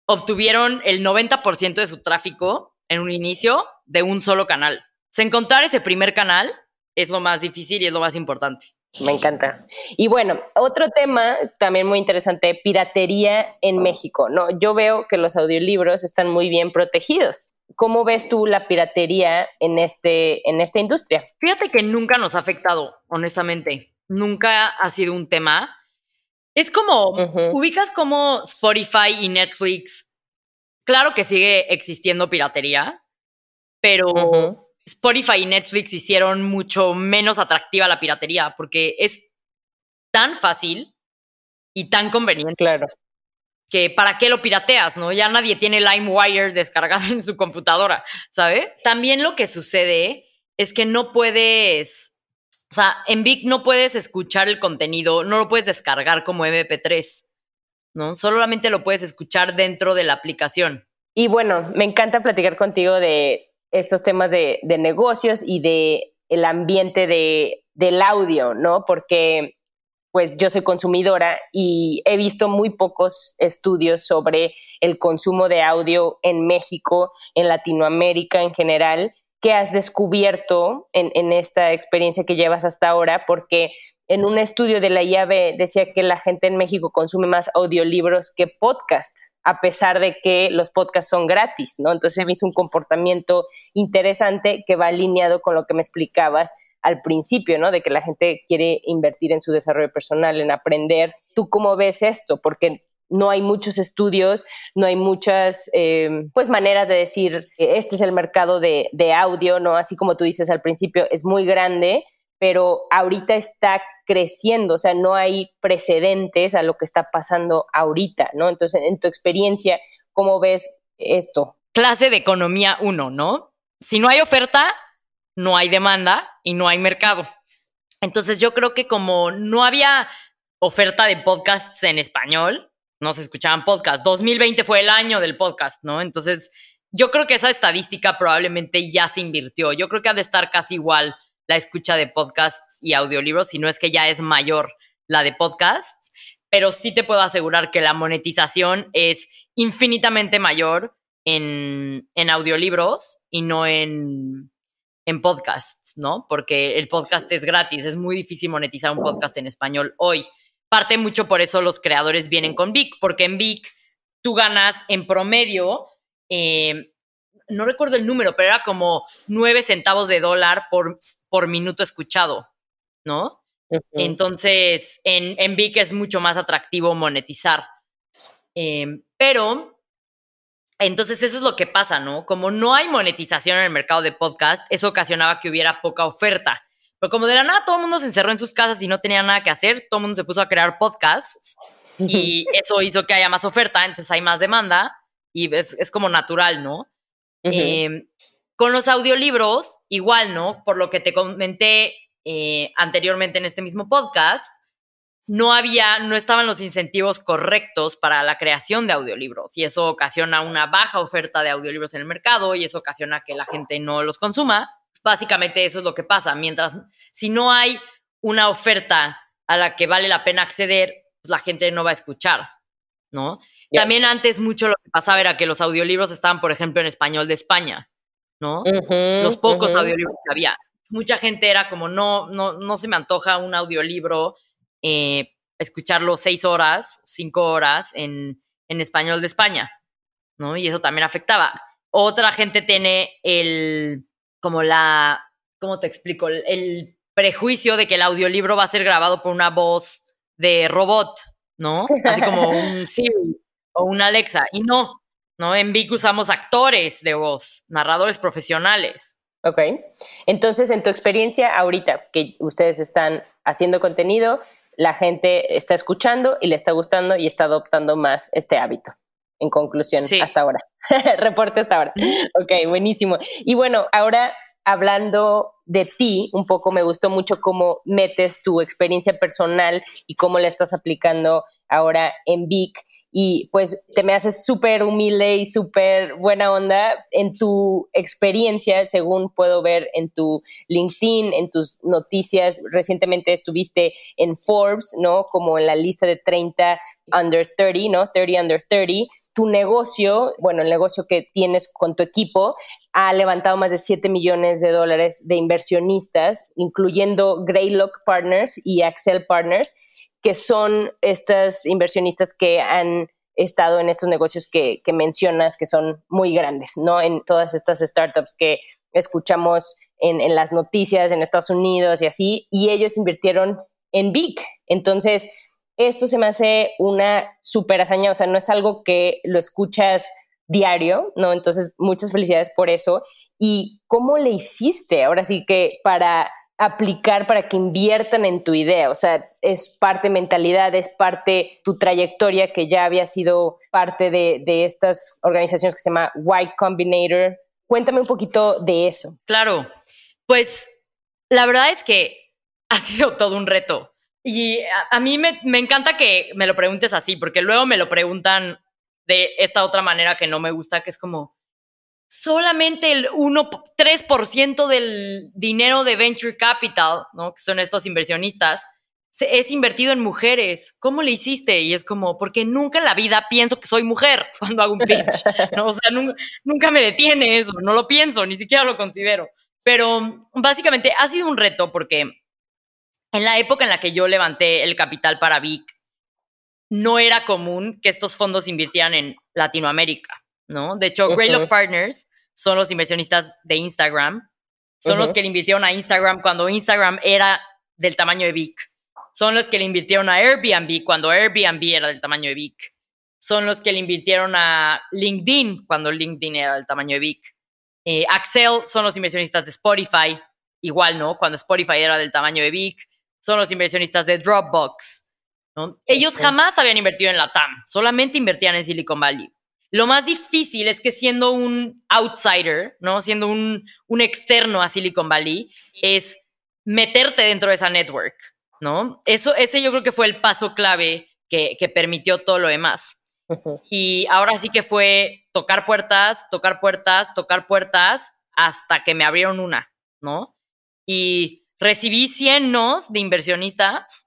obtuvieron el 90% de su tráfico en un inicio de un solo canal. O encontrar ese primer canal es lo más difícil y es lo más importante. Me encanta. Y bueno, otro tema también muy interesante, piratería en México. No, yo veo que los audiolibros están muy bien protegidos. ¿Cómo ves tú la piratería en este en esta industria? Fíjate que nunca nos ha afectado, honestamente. Nunca ha sido un tema. Es como ubicas como Spotify y Netflix. Claro que sigue existiendo piratería, pero Spotify y Netflix hicieron mucho menos atractiva la piratería porque es tan fácil y tan conveniente. Claro. Que para qué lo pirateas, ¿no? Ya nadie tiene LimeWire descargado en su computadora, ¿sabes? También lo que sucede es que no puedes, o sea, en Vic no puedes escuchar el contenido, no lo puedes descargar como MP3, ¿no? Solamente lo puedes escuchar dentro de la aplicación. Y bueno, me encanta platicar contigo de estos temas de, negocios y de el ambiente de, del audio, ¿no? Porque pues yo soy consumidora y he visto muy pocos estudios sobre el consumo de audio en México, en Latinoamérica en general. ¿Qué has descubierto en, en esta experiencia que llevas hasta ahora? Porque en un estudio de la IAB decía que la gente en México consume más audiolibros que podcast a pesar de que los podcasts son gratis, ¿no? Entonces me hizo un comportamiento interesante que va alineado con lo que me explicabas al principio, ¿no? De que la gente quiere invertir en su desarrollo personal, en aprender. ¿Tú cómo ves esto? Porque no hay muchos estudios, no hay muchas eh, pues maneras de decir este es el mercado de, de audio, ¿no? Así como tú dices al principio, es muy grande, pero ahorita está creciendo, o sea, no hay precedentes a lo que está pasando ahorita, ¿no? Entonces, en tu experiencia, ¿cómo ves esto? Clase de economía uno, ¿no? Si no hay oferta, no hay demanda y no hay mercado. Entonces, yo creo que como no había oferta de podcasts en español, no se escuchaban podcasts. 2020 fue el año del podcast, ¿no? Entonces, yo creo que esa estadística probablemente ya se invirtió. Yo creo que ha de estar casi igual la escucha de podcasts y audiolibros, si no es que ya es mayor la de podcasts, pero sí te puedo asegurar que la monetización es infinitamente mayor en, en audiolibros y no en, en podcasts, ¿no? Porque el podcast es gratis, es muy difícil monetizar un podcast en español hoy. Parte mucho por eso los creadores vienen con Vic, porque en Vic tú ganas en promedio eh, no recuerdo el número, pero era como nueve centavos de dólar por, por minuto escuchado, ¿no? Entonces, en, en Vic es mucho más atractivo monetizar. Em, pero, entonces eso es lo que pasa, ¿no? Como no hay monetización en el mercado de podcast, eso ocasionaba que hubiera poca oferta. Pero como de la nada todo el mundo se encerró en sus casas y no tenía nada que hacer, todo el mundo se puso a crear podcasts y eso hizo que haya más oferta, entonces hay más demanda y es, es como natural, ¿no? Em, con los audiolibros, igual, ¿no? Por lo que te comenté eh, anteriormente en este mismo podcast, no había, no estaban los incentivos correctos para la creación de audiolibros y eso ocasiona una baja oferta de audiolibros en el mercado y eso ocasiona que la gente no los consuma. Básicamente eso es lo que pasa. Mientras, si no hay una oferta a la que vale la pena acceder, la gente no va a escuchar, ¿no? También antes mucho lo que pasaba era que los audiolibros estaban, por ejemplo, en español de España, ¿no? los pocos audiolibros que había. Mucha gente era como, no, no, no se me antoja un audiolibro, eh, escucharlo seis horas, cinco horas en, en español de España, ¿no? Y eso también afectaba. Otra gente tiene el, como la, ¿cómo te explico? El, prejuicio de que el audiolibro va a ser grabado por una voz de robot, ¿no? Así como un Siri o un Alexa. Y no, ¿no? En Vic usamos actores de voz, narradores profesionales. Ok. Entonces, en tu experiencia ahorita que ustedes están haciendo contenido, la gente está escuchando y le está gustando y está adoptando más este hábito. En conclusión, hasta ahora. Reporte hasta ahora. Ok, buenísimo. Y bueno, ahora hablando de ti, un poco me gustó mucho cómo metes tu experiencia personal y cómo la estás aplicando ahora en Vic. Y pues te me haces súper humilde y súper buena onda en tu experiencia, según puedo ver en tu LinkedIn, en tus noticias. Recientemente estuviste en Forbes, ¿no? Como en la lista de 30 under 30, ¿no? 30 under 30. Tu negocio, bueno, el negocio que tienes con tu equipo, ha levantado más de 7 millones de dólares de inversionistas, incluyendo Greylock Partners y Axel Partners, que son estas inversionistas que han estado en estos negocios que, mencionas que son muy grandes, ¿no? En todas estas startups que escuchamos en, las noticias en Estados Unidos y así, y ellos invirtieron en Big. Entonces, esto se me hace una súper hazaña, o sea, no es algo que lo escuchas diario, ¿no? Entonces, muchas felicidades por eso. ¿Y cómo le hiciste ahora sí que para aplicar para que inviertan en tu idea? O sea, es parte mentalidad, es parte tu trayectoria que ya había sido parte de, de estas organizaciones que se llama White Combinator. Cuéntame un poquito de eso. Claro, pues la verdad es que ha sido todo un reto. Y a, mí me, me, encanta que me lo preguntes así, porque luego me lo preguntan de esta otra manera que no me gusta, que es como solamente el 1, 3% del dinero de venture capital, ¿no? Que son estos inversionistas, es invertido en mujeres. ¿Cómo le hiciste? Y es como, porque nunca en la vida pienso que soy mujer cuando hago un pitch. ¿no? O sea, nunca, nunca me detiene eso, no lo pienso, ni siquiera lo considero. Pero básicamente ha sido un reto porque en la época en la que yo levanté el capital para Vic, no era común que estos fondos invirtieran en Latinoamérica, ¿no? De hecho, Greylock Partners son los inversionistas de Instagram, son los que le invirtieron a Instagram cuando Instagram era del tamaño de Vic, son los que le invirtieron a Airbnb cuando Airbnb era del tamaño de Vic, son los que le invirtieron a LinkedIn cuando LinkedIn era del tamaño de Vic. Eh, Axel son los inversionistas de Spotify, igual, ¿no? Cuando Spotify era del tamaño de Vic, son los inversionistas de Dropbox, ellos jamás habían invertido en la TAM, solamente invertían en Silicon Valley. Lo más difícil es que siendo un outsider, ¿no? Siendo un, un externo a Silicon Valley, es meterte dentro de esa network, ¿no? Eso, ese yo creo que fue el paso clave que, que permitió todo lo demás. Y ahora sí que fue tocar puertas, tocar puertas, tocar puertas, hasta que me abrieron una, ¿no? Y recibí 100 nos de inversionistas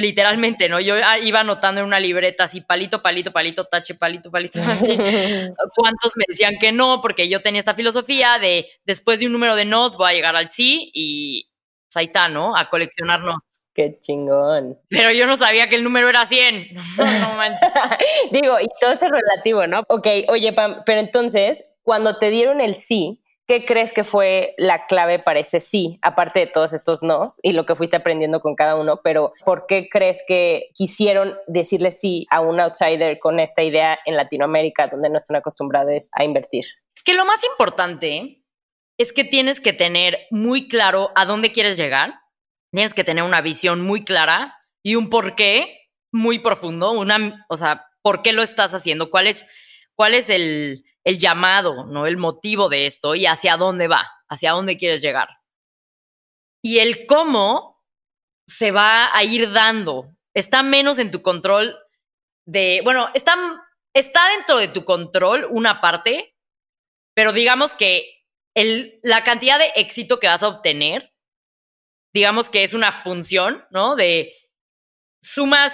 literalmente, ¿no? Yo ah, iba anotando en una libreta así, palito, palito, palito, tache, palito, palito, así. ¿Cuántos me decían que no? Porque yo tenía esta filosofía de después de un número de nos voy a llegar al sí y pues, ahí está, ¿no? A coleccionarnos. Qué chingón. Pero yo no sabía que el número era 100. No, manches. Digo, y todo es relativo, ¿no? Ok, oye, Pam, pero entonces, cuando te dieron el sí, ¿Qué crees que fue la clave para ese sí, aparte de todos estos no y lo que fuiste aprendiendo con cada uno? Pero ¿por qué crees que quisieron decirle sí a un outsider con esta idea en Latinoamérica, donde no están acostumbrados a invertir? Es que lo más importante es que tienes que tener muy claro a dónde quieres llegar, tienes que tener una visión muy clara y un porqué muy profundo, una, o sea, ¿por qué lo estás haciendo? ¿Cuál es, cuál es el, el llamado, ¿no? El motivo de esto y hacia dónde va, hacia dónde quieres llegar. Y el cómo se va a ir dando. Está menos en tu control de, bueno, está, está dentro de tu control una parte, pero digamos que el, la cantidad de éxito que vas a obtener, digamos que es una función, ¿no? De sumas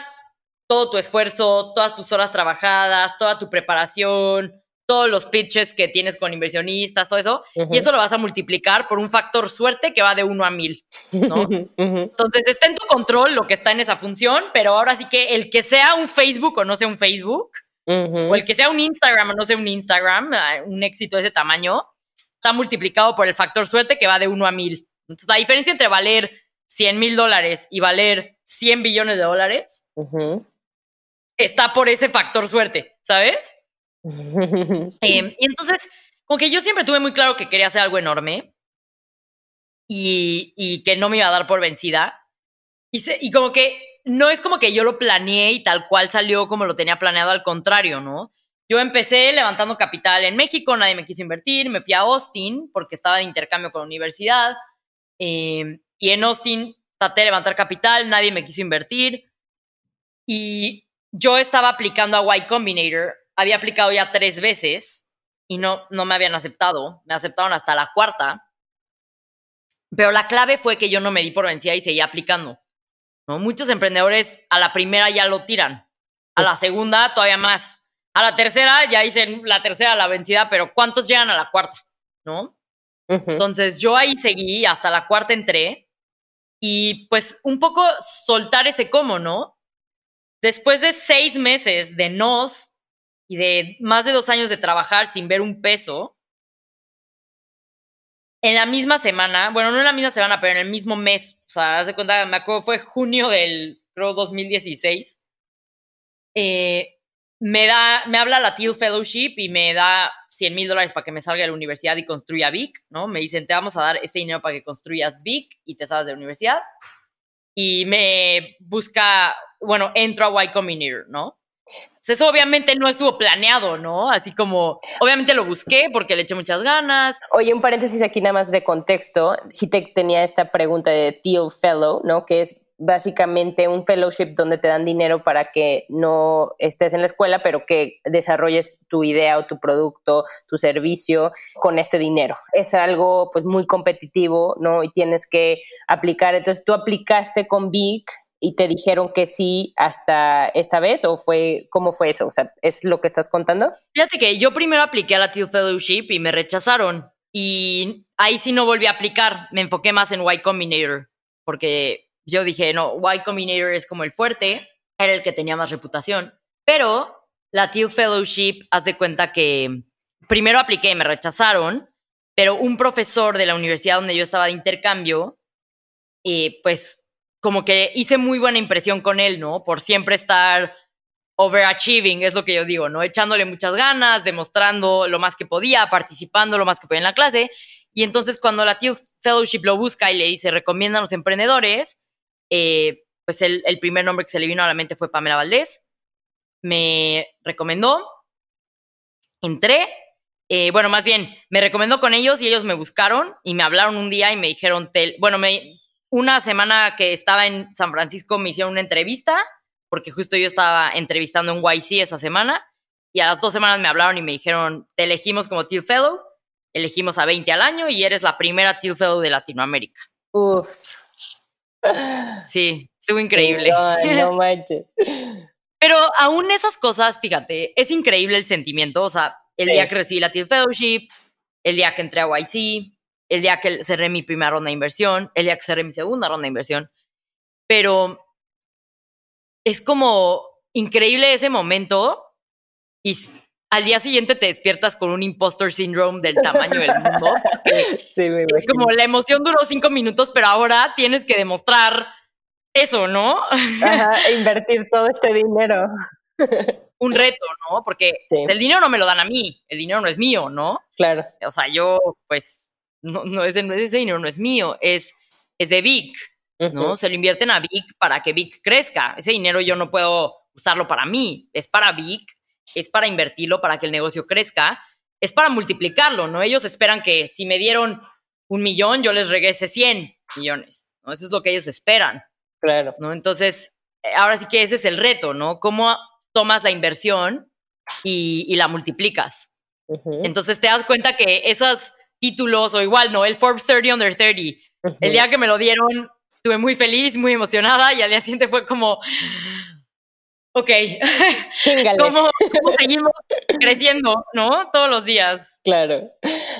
todo tu esfuerzo, todas tus horas trabajadas, toda tu preparación, todos los pitches que tienes con inversionistas, todo eso, y eso lo vas a multiplicar por un factor suerte que va de uno a mil, ¿no? Entonces está en tu control lo que está en esa función, pero ahora sí que el que sea un Facebook o no sea un Facebook, o el que sea un Instagram o no sea un Instagram, ah, un éxito de ese tamaño, está multiplicado por el factor suerte que va de uno a mil. Entonces la diferencia entre valer 100 mil dólares y valer 100 billones de dólares está por ese factor suerte, ¿sabes? Em, y entonces, como que yo siempre tuve muy claro que quería hacer algo enorme y, y que no me iba a dar por vencida. Y, y como que no es como que yo lo planeé y tal cual salió como lo tenía planeado, al contrario, ¿no? Yo empecé levantando capital en México, nadie me quiso invertir, me fui a Austin porque estaba en intercambio con la universidad. Em, y en Austin traté de levantar capital, nadie me quiso invertir. Y yo estaba aplicando a Y Combinator había aplicado ya tres veces y no, no me habían aceptado. Me aceptaron hasta la cuarta. Pero la clave fue que yo no me di por vencida y seguía aplicando. ¿no? Muchos emprendedores a la primera ya lo tiran. A la segunda todavía más. A la tercera ya dicen la tercera la vencida, pero ¿cuántos llegan a la cuarta? ¿No? Entonces yo ahí seguí, hasta la cuarta entré. Y pues un poco soltar ese cómo, ¿no? Después de seis meses de nos, y de más de dos años de trabajar sin ver un peso, en la misma semana, bueno, no en la misma semana, pero en el mismo mes, o sea, hace cuenta, me acuerdo, fue junio del, creo, 2016, eh, me da, me habla la Teal Fellowship y me da 100 mil dólares para que me salga de la universidad y construya Vic, ¿no? Me dicen, te vamos a dar este dinero para que construyas Vic y te salgas de la universidad. Y me busca, bueno, entro a Y Combinator, ¿no? Eso obviamente no estuvo planeado, ¿no? Así como, obviamente lo busqué porque le eché muchas ganas. Oye, un paréntesis aquí nada más de contexto. Sí te tenía esta pregunta de Teal Fellow, ¿no? Que es básicamente un fellowship donde te dan dinero para que no estés en la escuela, pero que desarrolles tu idea o tu producto, tu servicio con este dinero. Es algo pues muy competitivo, ¿no? Y tienes que aplicar. Entonces tú aplicaste con Vic y te dijeron que sí hasta esta vez o fue cómo fue eso? O sea, ¿es lo que estás contando? Fíjate que yo primero apliqué a la Teal Fellowship y me rechazaron y ahí sí no volví a aplicar, me enfoqué más en Y Combinator porque yo dije, no, Y Combinator es como el fuerte, era el que tenía más reputación, pero la Teal Fellowship, haz de cuenta que primero apliqué, me rechazaron, pero un profesor de la universidad donde yo estaba de intercambio, eh, pues como que hice muy buena impresión con él, ¿no? Por siempre estar overachieving, es lo que yo digo, ¿no? Echándole muchas ganas, demostrando lo más que podía, participando lo más que podía en la clase. Y entonces cuando la Teal Fellowship lo busca y le dice, recomienda a los emprendedores, eh, pues el, el, primer nombre que se le vino a la mente fue Pamela Valdés. Me recomendó, entré, eh, bueno, más bien, me recomendó con ellos y ellos me buscaron y me hablaron un día y me dijeron, bueno, me, una semana que estaba en San Francisco me hicieron una entrevista, porque justo yo estaba entrevistando en YC esa semana, y a las dos semanas me hablaron y me dijeron, te elegimos como Teal Fellow, elegimos a 20 al año y eres la primera Teal Fellow de Latinoamérica. Uf. Sí, estuvo increíble. No, no manches. Pero aún esas cosas, fíjate, es increíble el sentimiento. O sea, el día que recibí la Teal Fellowship, el día que entré a YC, el día que cerré mi primera ronda de inversión, el día que cerré mi segunda ronda de inversión. Pero es como increíble ese momento y al día siguiente te despiertas con un impostor syndrome del tamaño del mundo. Sí, es como la emoción duró cinco minutos, pero ahora tienes que demostrar eso, ¿no? Ajá, invertir todo este dinero. Un reto, ¿no? Porque el dinero no me lo dan a mí, el dinero no es mío, ¿no? Claro. O sea, yo pues no, no, es de, ese dinero no es mío, es, es de Vic, ¿no? Se lo invierten a Vic para que Vic crezca. Ese dinero yo no puedo usarlo para mí, es para Vic, es para invertirlo para que el negocio crezca, es para multiplicarlo, ¿no? Ellos esperan que si me dieron un millón, yo les regrese 100 millones, ¿no? Eso es lo que ellos esperan. Claro. ¿no? Entonces, eh, ahora sí que ese es el reto, ¿no? ¿Cómo tomas la inversión y, la multiplicas? Entonces te das cuenta que esas títulos o igual, ¿no? El Forbes 30 Under 30. El día que me lo dieron, estuve muy feliz, muy emocionada y al día siguiente fue como, Ok. ¿Cómo, seguimos creciendo, no? Todos los días. Claro.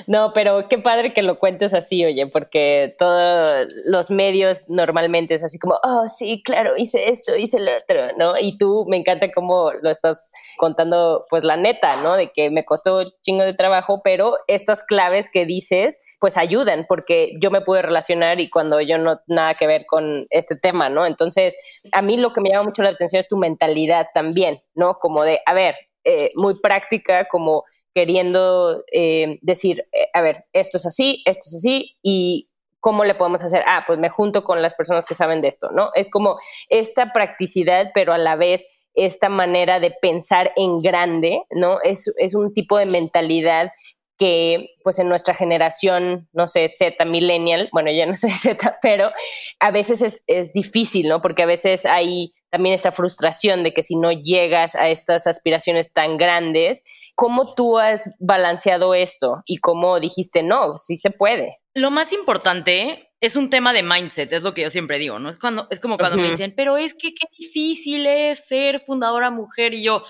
No, pero qué padre que lo cuentes así, oye, porque todos los medios normalmente es así como, oh, sí, claro, hice esto, hice lo otro, ¿no? Y tú me encanta cómo lo estás contando, pues la neta, ¿no? De que me costó chingo de trabajo, pero estas claves que dices, pues ayudan, porque yo me pude relacionar y cuando yo no nada que ver con este tema, ¿no? Entonces, a mí lo que me llama mucho la atención es tu mentalidad también, ¿no? Como de, a ver, eh, muy práctica, como queriendo eh, decir, eh, a ver, esto es así, esto es así, y ¿cómo le podemos hacer? Ah, pues me junto con las personas que saben de esto, ¿no? Es como esta practicidad, pero a la vez esta manera de pensar en grande, ¿no? Es, es un tipo de mentalidad que pues en nuestra generación, no sé, Z, millennial, bueno, ya no soy Z, pero a veces es, es, difícil, ¿no? Porque a veces hay también esta frustración de que si no llegas a estas aspiraciones tan grandes, ¿cómo tú has balanceado esto y cómo dijiste, no, sí se puede? Lo más importante es un tema de mindset, es lo que yo siempre digo, ¿no? Es, cuando, es como cuando me dicen, pero es que qué difícil es ser fundadora mujer y yo,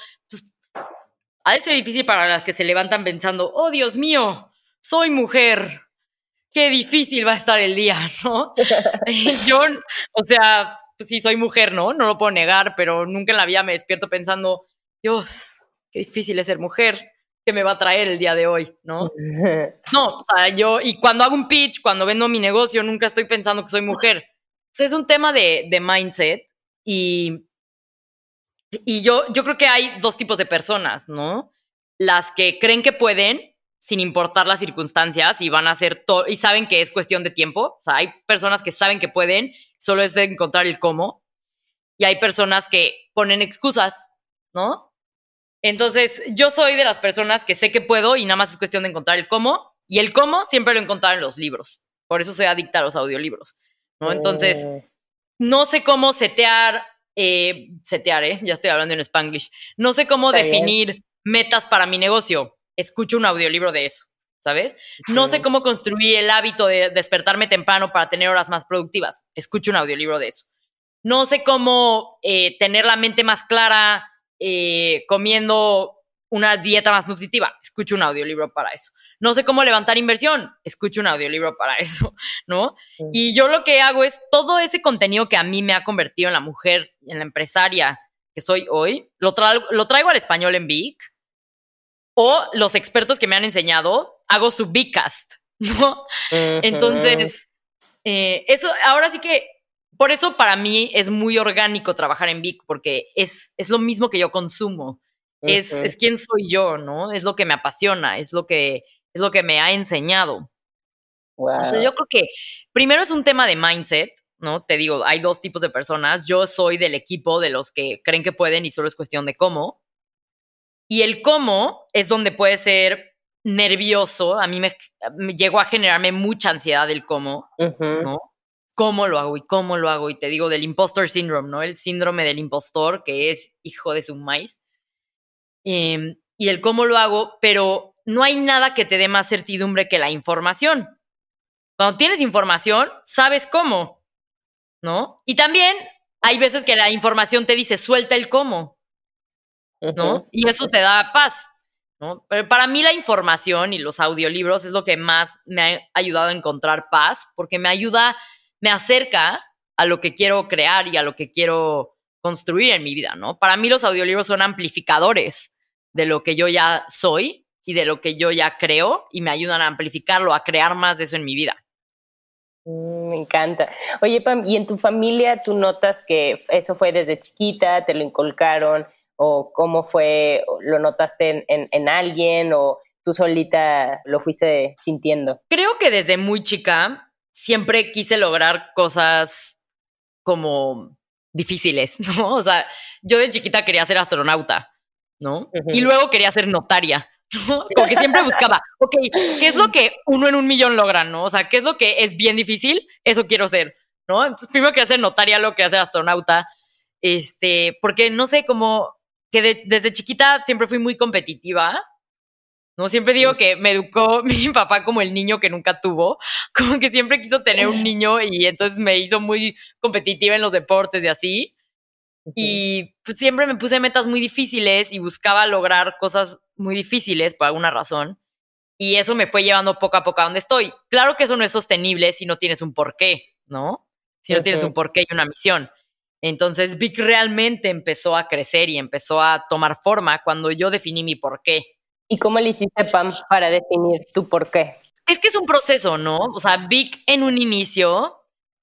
ha de ser difícil para las que se levantan pensando, oh Dios mío, soy mujer. Qué difícil va a estar el día, ¿no? Yo, o sea, pues sí, soy mujer, ¿no? No lo puedo negar, pero nunca en la vida me despierto pensando, Dios, qué difícil es ser mujer, ¿qué me va a traer el día de hoy, ¿no? No, o sea, yo, y cuando hago un pitch, cuando vendo mi negocio, nunca estoy pensando que soy mujer. es un tema de, de mindset y y yo, yo creo que hay dos tipos de personas, ¿no? Las que creen que pueden, sin importar las circunstancias, y van a hacer todo, y saben que es cuestión de tiempo. O sea, hay personas que saben que pueden, solo es de encontrar el cómo. Y hay personas que ponen excusas, ¿no? Entonces, yo soy de las personas que sé que puedo y nada más es cuestión de encontrar el cómo. Y el cómo siempre lo he encontrado en los libros. Por eso soy adicta a los audiolibros, ¿no? Entonces, oh. no sé cómo setear eh, setear, ¿eh? ya estoy hablando en spanglish. No sé cómo definir metas para mi negocio. Escucho un audiolibro de eso, ¿sabes? No sé cómo construir el hábito de despertarme temprano para tener horas más productivas. Escucho un audiolibro de eso. No sé cómo eh, tener la mente más clara eh, comiendo una dieta más nutritiva. Escucho un audiolibro para eso no sé cómo levantar inversión, escucho un audiolibro para eso, ¿no? Y yo lo que hago es todo ese contenido que a mí me ha convertido en la mujer, en la empresaria que soy hoy, lo, lo traigo al español en Vic, o los expertos que me han enseñado, hago su Bigcast, ¿no? Entonces, eh, eso, ahora sí que, por eso para mí es muy orgánico trabajar en Vic, porque es, es lo mismo que yo consumo. Es, es quién soy yo, ¿no? Es lo que me apasiona, es lo que, es lo que me ha enseñado. Entonces yo creo que primero es un tema de mindset, ¿no? Te digo, hay dos tipos de personas. Yo soy del equipo de los que creen que pueden y solo es cuestión de cómo. Y el cómo es donde puede ser nervioso. A mí me, llegó a generarme mucha ansiedad el cómo, ¿no? ¿Cómo lo hago y cómo lo hago? Y te digo del impostor syndrome, ¿no? El síndrome del impostor, que es hijo de su maíz. Em, y el cómo lo hago, pero no hay nada que te dé más certidumbre que la información. Cuando tienes información, sabes cómo, ¿no? Y también hay veces que la información te dice, suelta el cómo, ¿no? Y eso te da paz, ¿no? Pero para mí la información y los audiolibros es lo que más me ha ayudado a encontrar paz, porque me ayuda, me acerca a lo que quiero crear y a lo que quiero construir en mi vida, ¿no? Para mí los audiolibros son amplificadores de lo que yo ya soy y de lo que yo ya creo y me ayudan a amplificarlo, a crear más de eso en mi vida. Mm, me encanta. Oye, Pam, ¿y en tu familia tú notas que eso fue desde chiquita, te lo inculcaron o cómo fue, lo notaste en, en, alguien o tú solita lo fuiste sintiendo? Creo que desde muy chica siempre quise lograr cosas como difíciles, ¿no? O sea, yo de chiquita quería ser astronauta, ¿no? Y luego quería ser notaria. Como que siempre buscaba, ok, ¿qué es lo que uno en un millón logra, no? O sea, ¿qué es lo que es bien difícil? Eso quiero ser, ¿no? Entonces, primero quería ser notaria, luego quería ser astronauta, este, porque no sé, como que desde chiquita siempre fui muy competitiva, ¿no? Siempre digo que me educó mi papá como el niño que nunca tuvo, como que siempre quiso tener un niño y entonces me hizo muy competitiva en los deportes y así. Y pues, siempre me puse metas muy difíciles y buscaba lograr cosas muy difíciles por alguna razón. Y eso me fue llevando poco a poco a donde estoy. Claro que eso no es sostenible si no tienes un porqué, ¿no? Si no tienes un porqué y una misión. Entonces Vic realmente empezó a crecer y empezó a tomar forma cuando yo definí mi porqué. ¿Y cómo le hiciste, Pam, para definir tu porqué? Es que es un proceso, ¿no? O sea, Vic en un inicio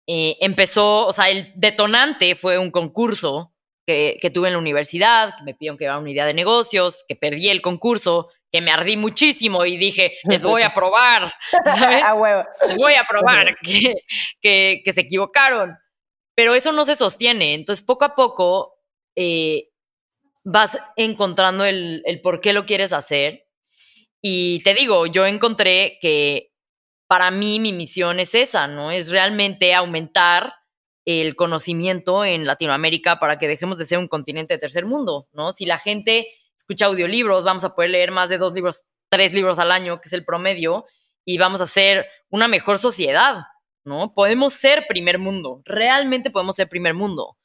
eh, empezó, o sea, el detonante fue un concurso que, que, tuve en la universidad, que me pidieron que llevara una idea de negocios, que perdí el concurso, que me ardí muchísimo y dije, les voy a probar, ¿sabes? a huevo. Les voy a probar que, que, que, se equivocaron. Pero eso no se sostiene. Entonces, poco a poco eh, vas encontrando el, el por qué lo quieres hacer. Y te digo, yo encontré que para mí mi misión es esa, ¿no? Es realmente aumentar el conocimiento en Latinoamérica para que dejemos de ser un continente de tercer mundo, ¿no? Si la gente escucha audiolibros, vamos a poder leer más de dos libros, tres libros al año, que es el promedio, y vamos a ser una mejor sociedad, ¿no? Podemos ser primer mundo, realmente podemos ser primer mundo,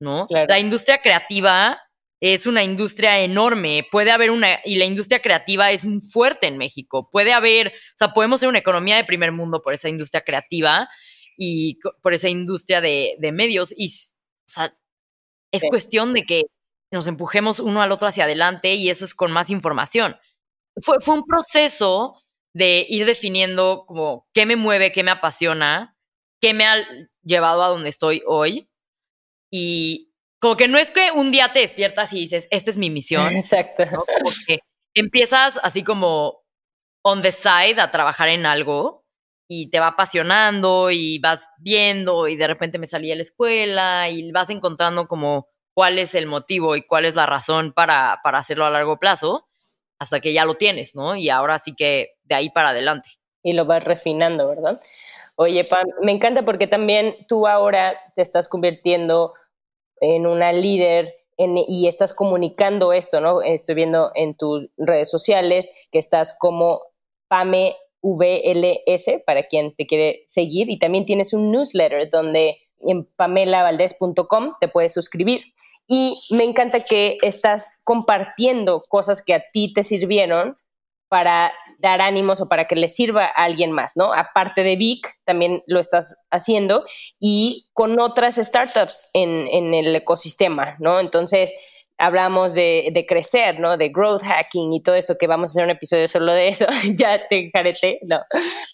¿no? La industria creativa es una industria enorme, puede haber una, y la industria creativa es fuerte en México, puede haber, o sea, podemos ser una economía de primer mundo por esa industria creativa y por esa industria de, medios, y, o sea, es cuestión de que nos empujemos uno al otro hacia adelante y eso es con más información. Fue, fue un proceso de ir definiendo como qué me mueve, qué me apasiona, qué me ha llevado a donde estoy hoy. Y como que no es que un día te despiertas y dices, esta es mi misión. Exacto. Porque empiezas así como on the side a trabajar en algo y te va apasionando y vas viendo y de repente me salí a la escuela y vas encontrando como cuál es el motivo y cuál es la razón para, para hacerlo a largo plazo hasta que ya lo tienes, ¿no? Y ahora sí que de ahí para adelante. Y lo vas refinando, ¿verdad? Oye, Pam, me encanta porque también tú ahora te estás convirtiendo en una líder y estás comunicando esto, ¿no? Estoy viendo en tus redes sociales que estás como Pame VLS para quien te quiere seguir y también tienes un newsletter donde en pamelavaldez.com te puedes suscribir. Y me encanta que estás compartiendo cosas que a ti te sirvieron para dar ánimos o para que le sirva a alguien más, ¿no? Aparte de Vic, también lo estás haciendo y con otras startups en, en el ecosistema, ¿no? Entonces, hablamos de, de, crecer, ¿no? De growth hacking y todo esto, que vamos a hacer un episodio solo de eso, ya te encarete, no.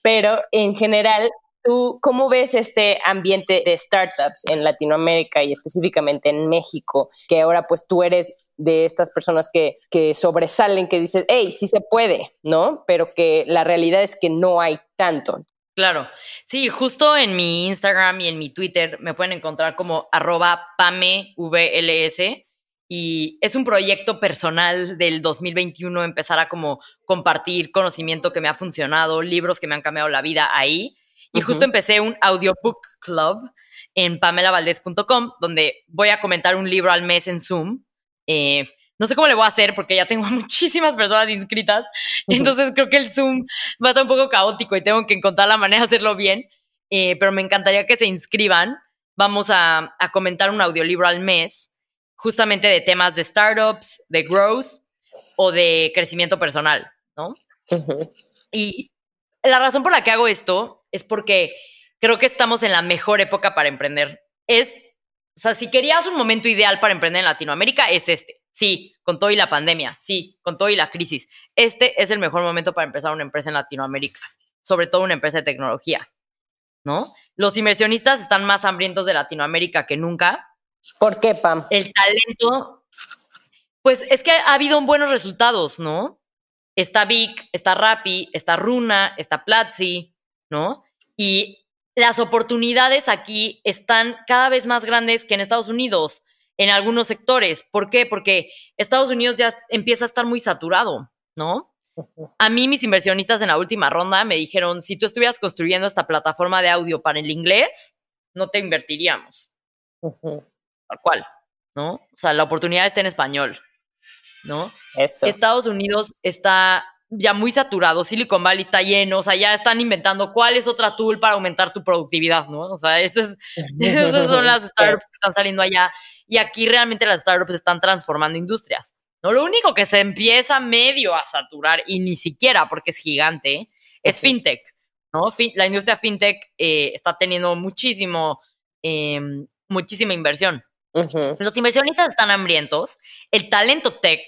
Pero en general, ¿Tú cómo ves este ambiente de startups en Latinoamérica y específicamente en México? Que ahora pues tú eres de estas personas que, que sobresalen, que dices, hey, sí se puede, ¿no? Pero que la realidad es que no hay tanto. Claro, sí, justo en mi Instagram y en mi Twitter me pueden encontrar como arroba PameVLS y es un proyecto personal del 2021 empezar a como compartir conocimiento que me ha funcionado, libros que me han cambiado la vida ahí y justo empecé un audiobook club en pamelavaldez.com, donde voy a comentar un libro al mes en Zoom. Eh, no sé cómo le voy a hacer porque ya tengo muchísimas personas inscritas. Entonces creo que el Zoom va a estar un poco caótico y tengo que encontrar la manera de hacerlo bien. Eh, pero me encantaría que se inscriban. Vamos a, a, comentar un audiolibro al mes, justamente de temas de startups, de growth o de crecimiento personal, ¿no? Y la razón por la que hago esto es porque creo que estamos en la mejor época para emprender. Es, o sea, si querías un momento ideal para emprender en Latinoamérica, es este. Sí, con todo y la pandemia, sí, con todo y la crisis. Este es el mejor momento para empezar una empresa en Latinoamérica, sobre todo una empresa de tecnología, ¿no? Los inversionistas están más hambrientos de Latinoamérica que nunca. ¿Por qué, Pam? El talento, pues es que ha habido buenos resultados, ¿no? Está Vic, está Rappi, está Runa, está Platzi, ¿no? Y las oportunidades aquí están cada vez más grandes que en Estados Unidos, en algunos sectores. ¿Por qué? Porque Estados Unidos ya empieza a estar muy saturado, ¿no? A mí mis inversionistas en la última ronda me dijeron, si tú estuvieras construyendo esta plataforma de audio para el inglés, no te invertiríamos. Tal cual, ¿no? O sea, la oportunidad está en español, ¿no? Eso. Estados Unidos está ya muy saturado, Silicon Valley está lleno, o sea, ya están inventando cuál es otra tool para aumentar tu productividad, ¿no? O sea, esas, esas son las startups que están saliendo allá y aquí realmente las startups están transformando industrias. No, lo único que se empieza medio a saturar y ni siquiera porque es gigante es fintech, ¿no? la industria fintech eh, está teniendo muchísimo, em, muchísima inversión. Los inversionistas están hambrientos, el talento tech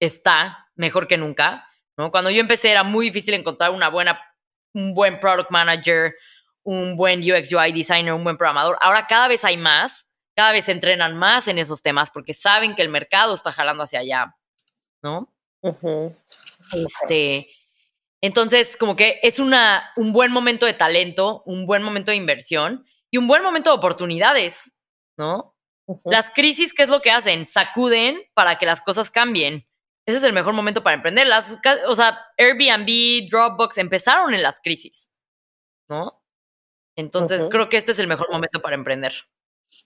está mejor que nunca, ¿no? Cuando yo empecé era muy difícil encontrar una buena, un buen product manager, un buen UX UI designer, un buen programador. Ahora cada vez hay más, cada vez se entrenan más en esos temas porque saben que el mercado está jalando hacia allá, ¿no? Este, entonces, como que es una, un buen momento de talento, un buen momento de inversión y un buen momento de oportunidades, ¿no? Las crisis, ¿qué es lo que hacen? Sacuden para que las cosas cambien. Ese es el mejor momento para emprender. Las, o sea, Airbnb, Dropbox empezaron en las crisis, ¿no? Entonces, creo que este es el mejor momento para emprender.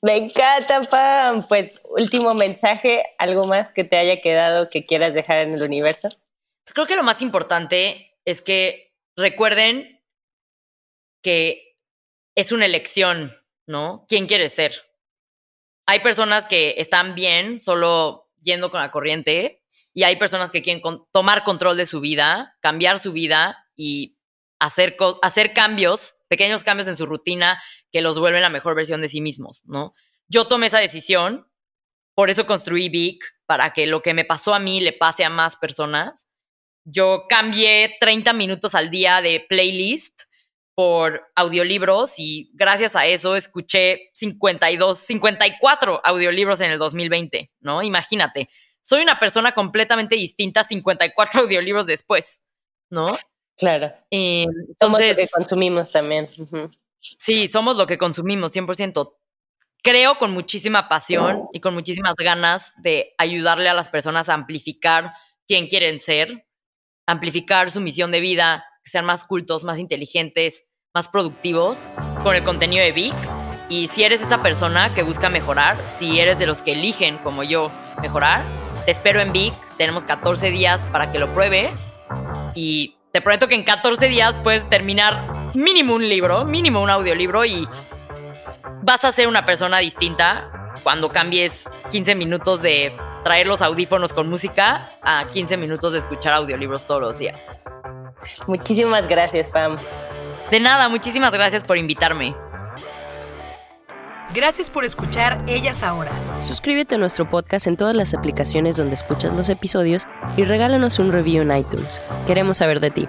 Me encanta, Pam. Pues, último mensaje, algo más que te haya quedado que quieras dejar en el universo. Creo que lo más importante es que recuerden que es una elección, ¿no? ¿Quién quiere ser? Hay personas que están bien solo yendo con la corriente y hay personas que quieren tomar control de su vida, cambiar su vida y hacer, hacer cambios, pequeños cambios en su rutina que los vuelven la mejor versión de sí mismos, ¿no? Yo tomé esa decisión, por eso construí Vic, para que lo que me pasó a mí le pase a más personas. Yo cambié 30 minutos al día de playlist por audiolibros y gracias a eso escuché 52, 54 audiolibros en el 2020, ¿no? Imagínate, soy una persona completamente distinta 54 audiolibros después, ¿no? Claro. Eh, entonces, somos lo que consumimos también. Sí, somos lo que consumimos, 100%. Creo con muchísima pasión y con muchísimas ganas de ayudarle a las personas a amplificar quién quieren ser, amplificar su misión de vida, que sean más cultos, más inteligentes, más productivos con el contenido de Vic. Y si eres esa persona que busca mejorar, si eres de los que eligen, como yo, mejorar, te espero en Vic. Tenemos 14 días para que lo pruebes. Y te prometo que en 14 días puedes terminar mínimo un libro, mínimo un audiolibro y vas a ser una persona distinta cuando cambies 15 minutos de traer los audífonos con música a 15 minutos de escuchar audiolibros todos los días. Muchísimas gracias, Pam. De nada, muchísimas gracias por invitarme. Gracias por escuchar Ellas Ahora. Suscríbete a nuestro podcast en todas las aplicaciones donde escuchas los episodios y regálanos un review en iTunes. Queremos saber de ti.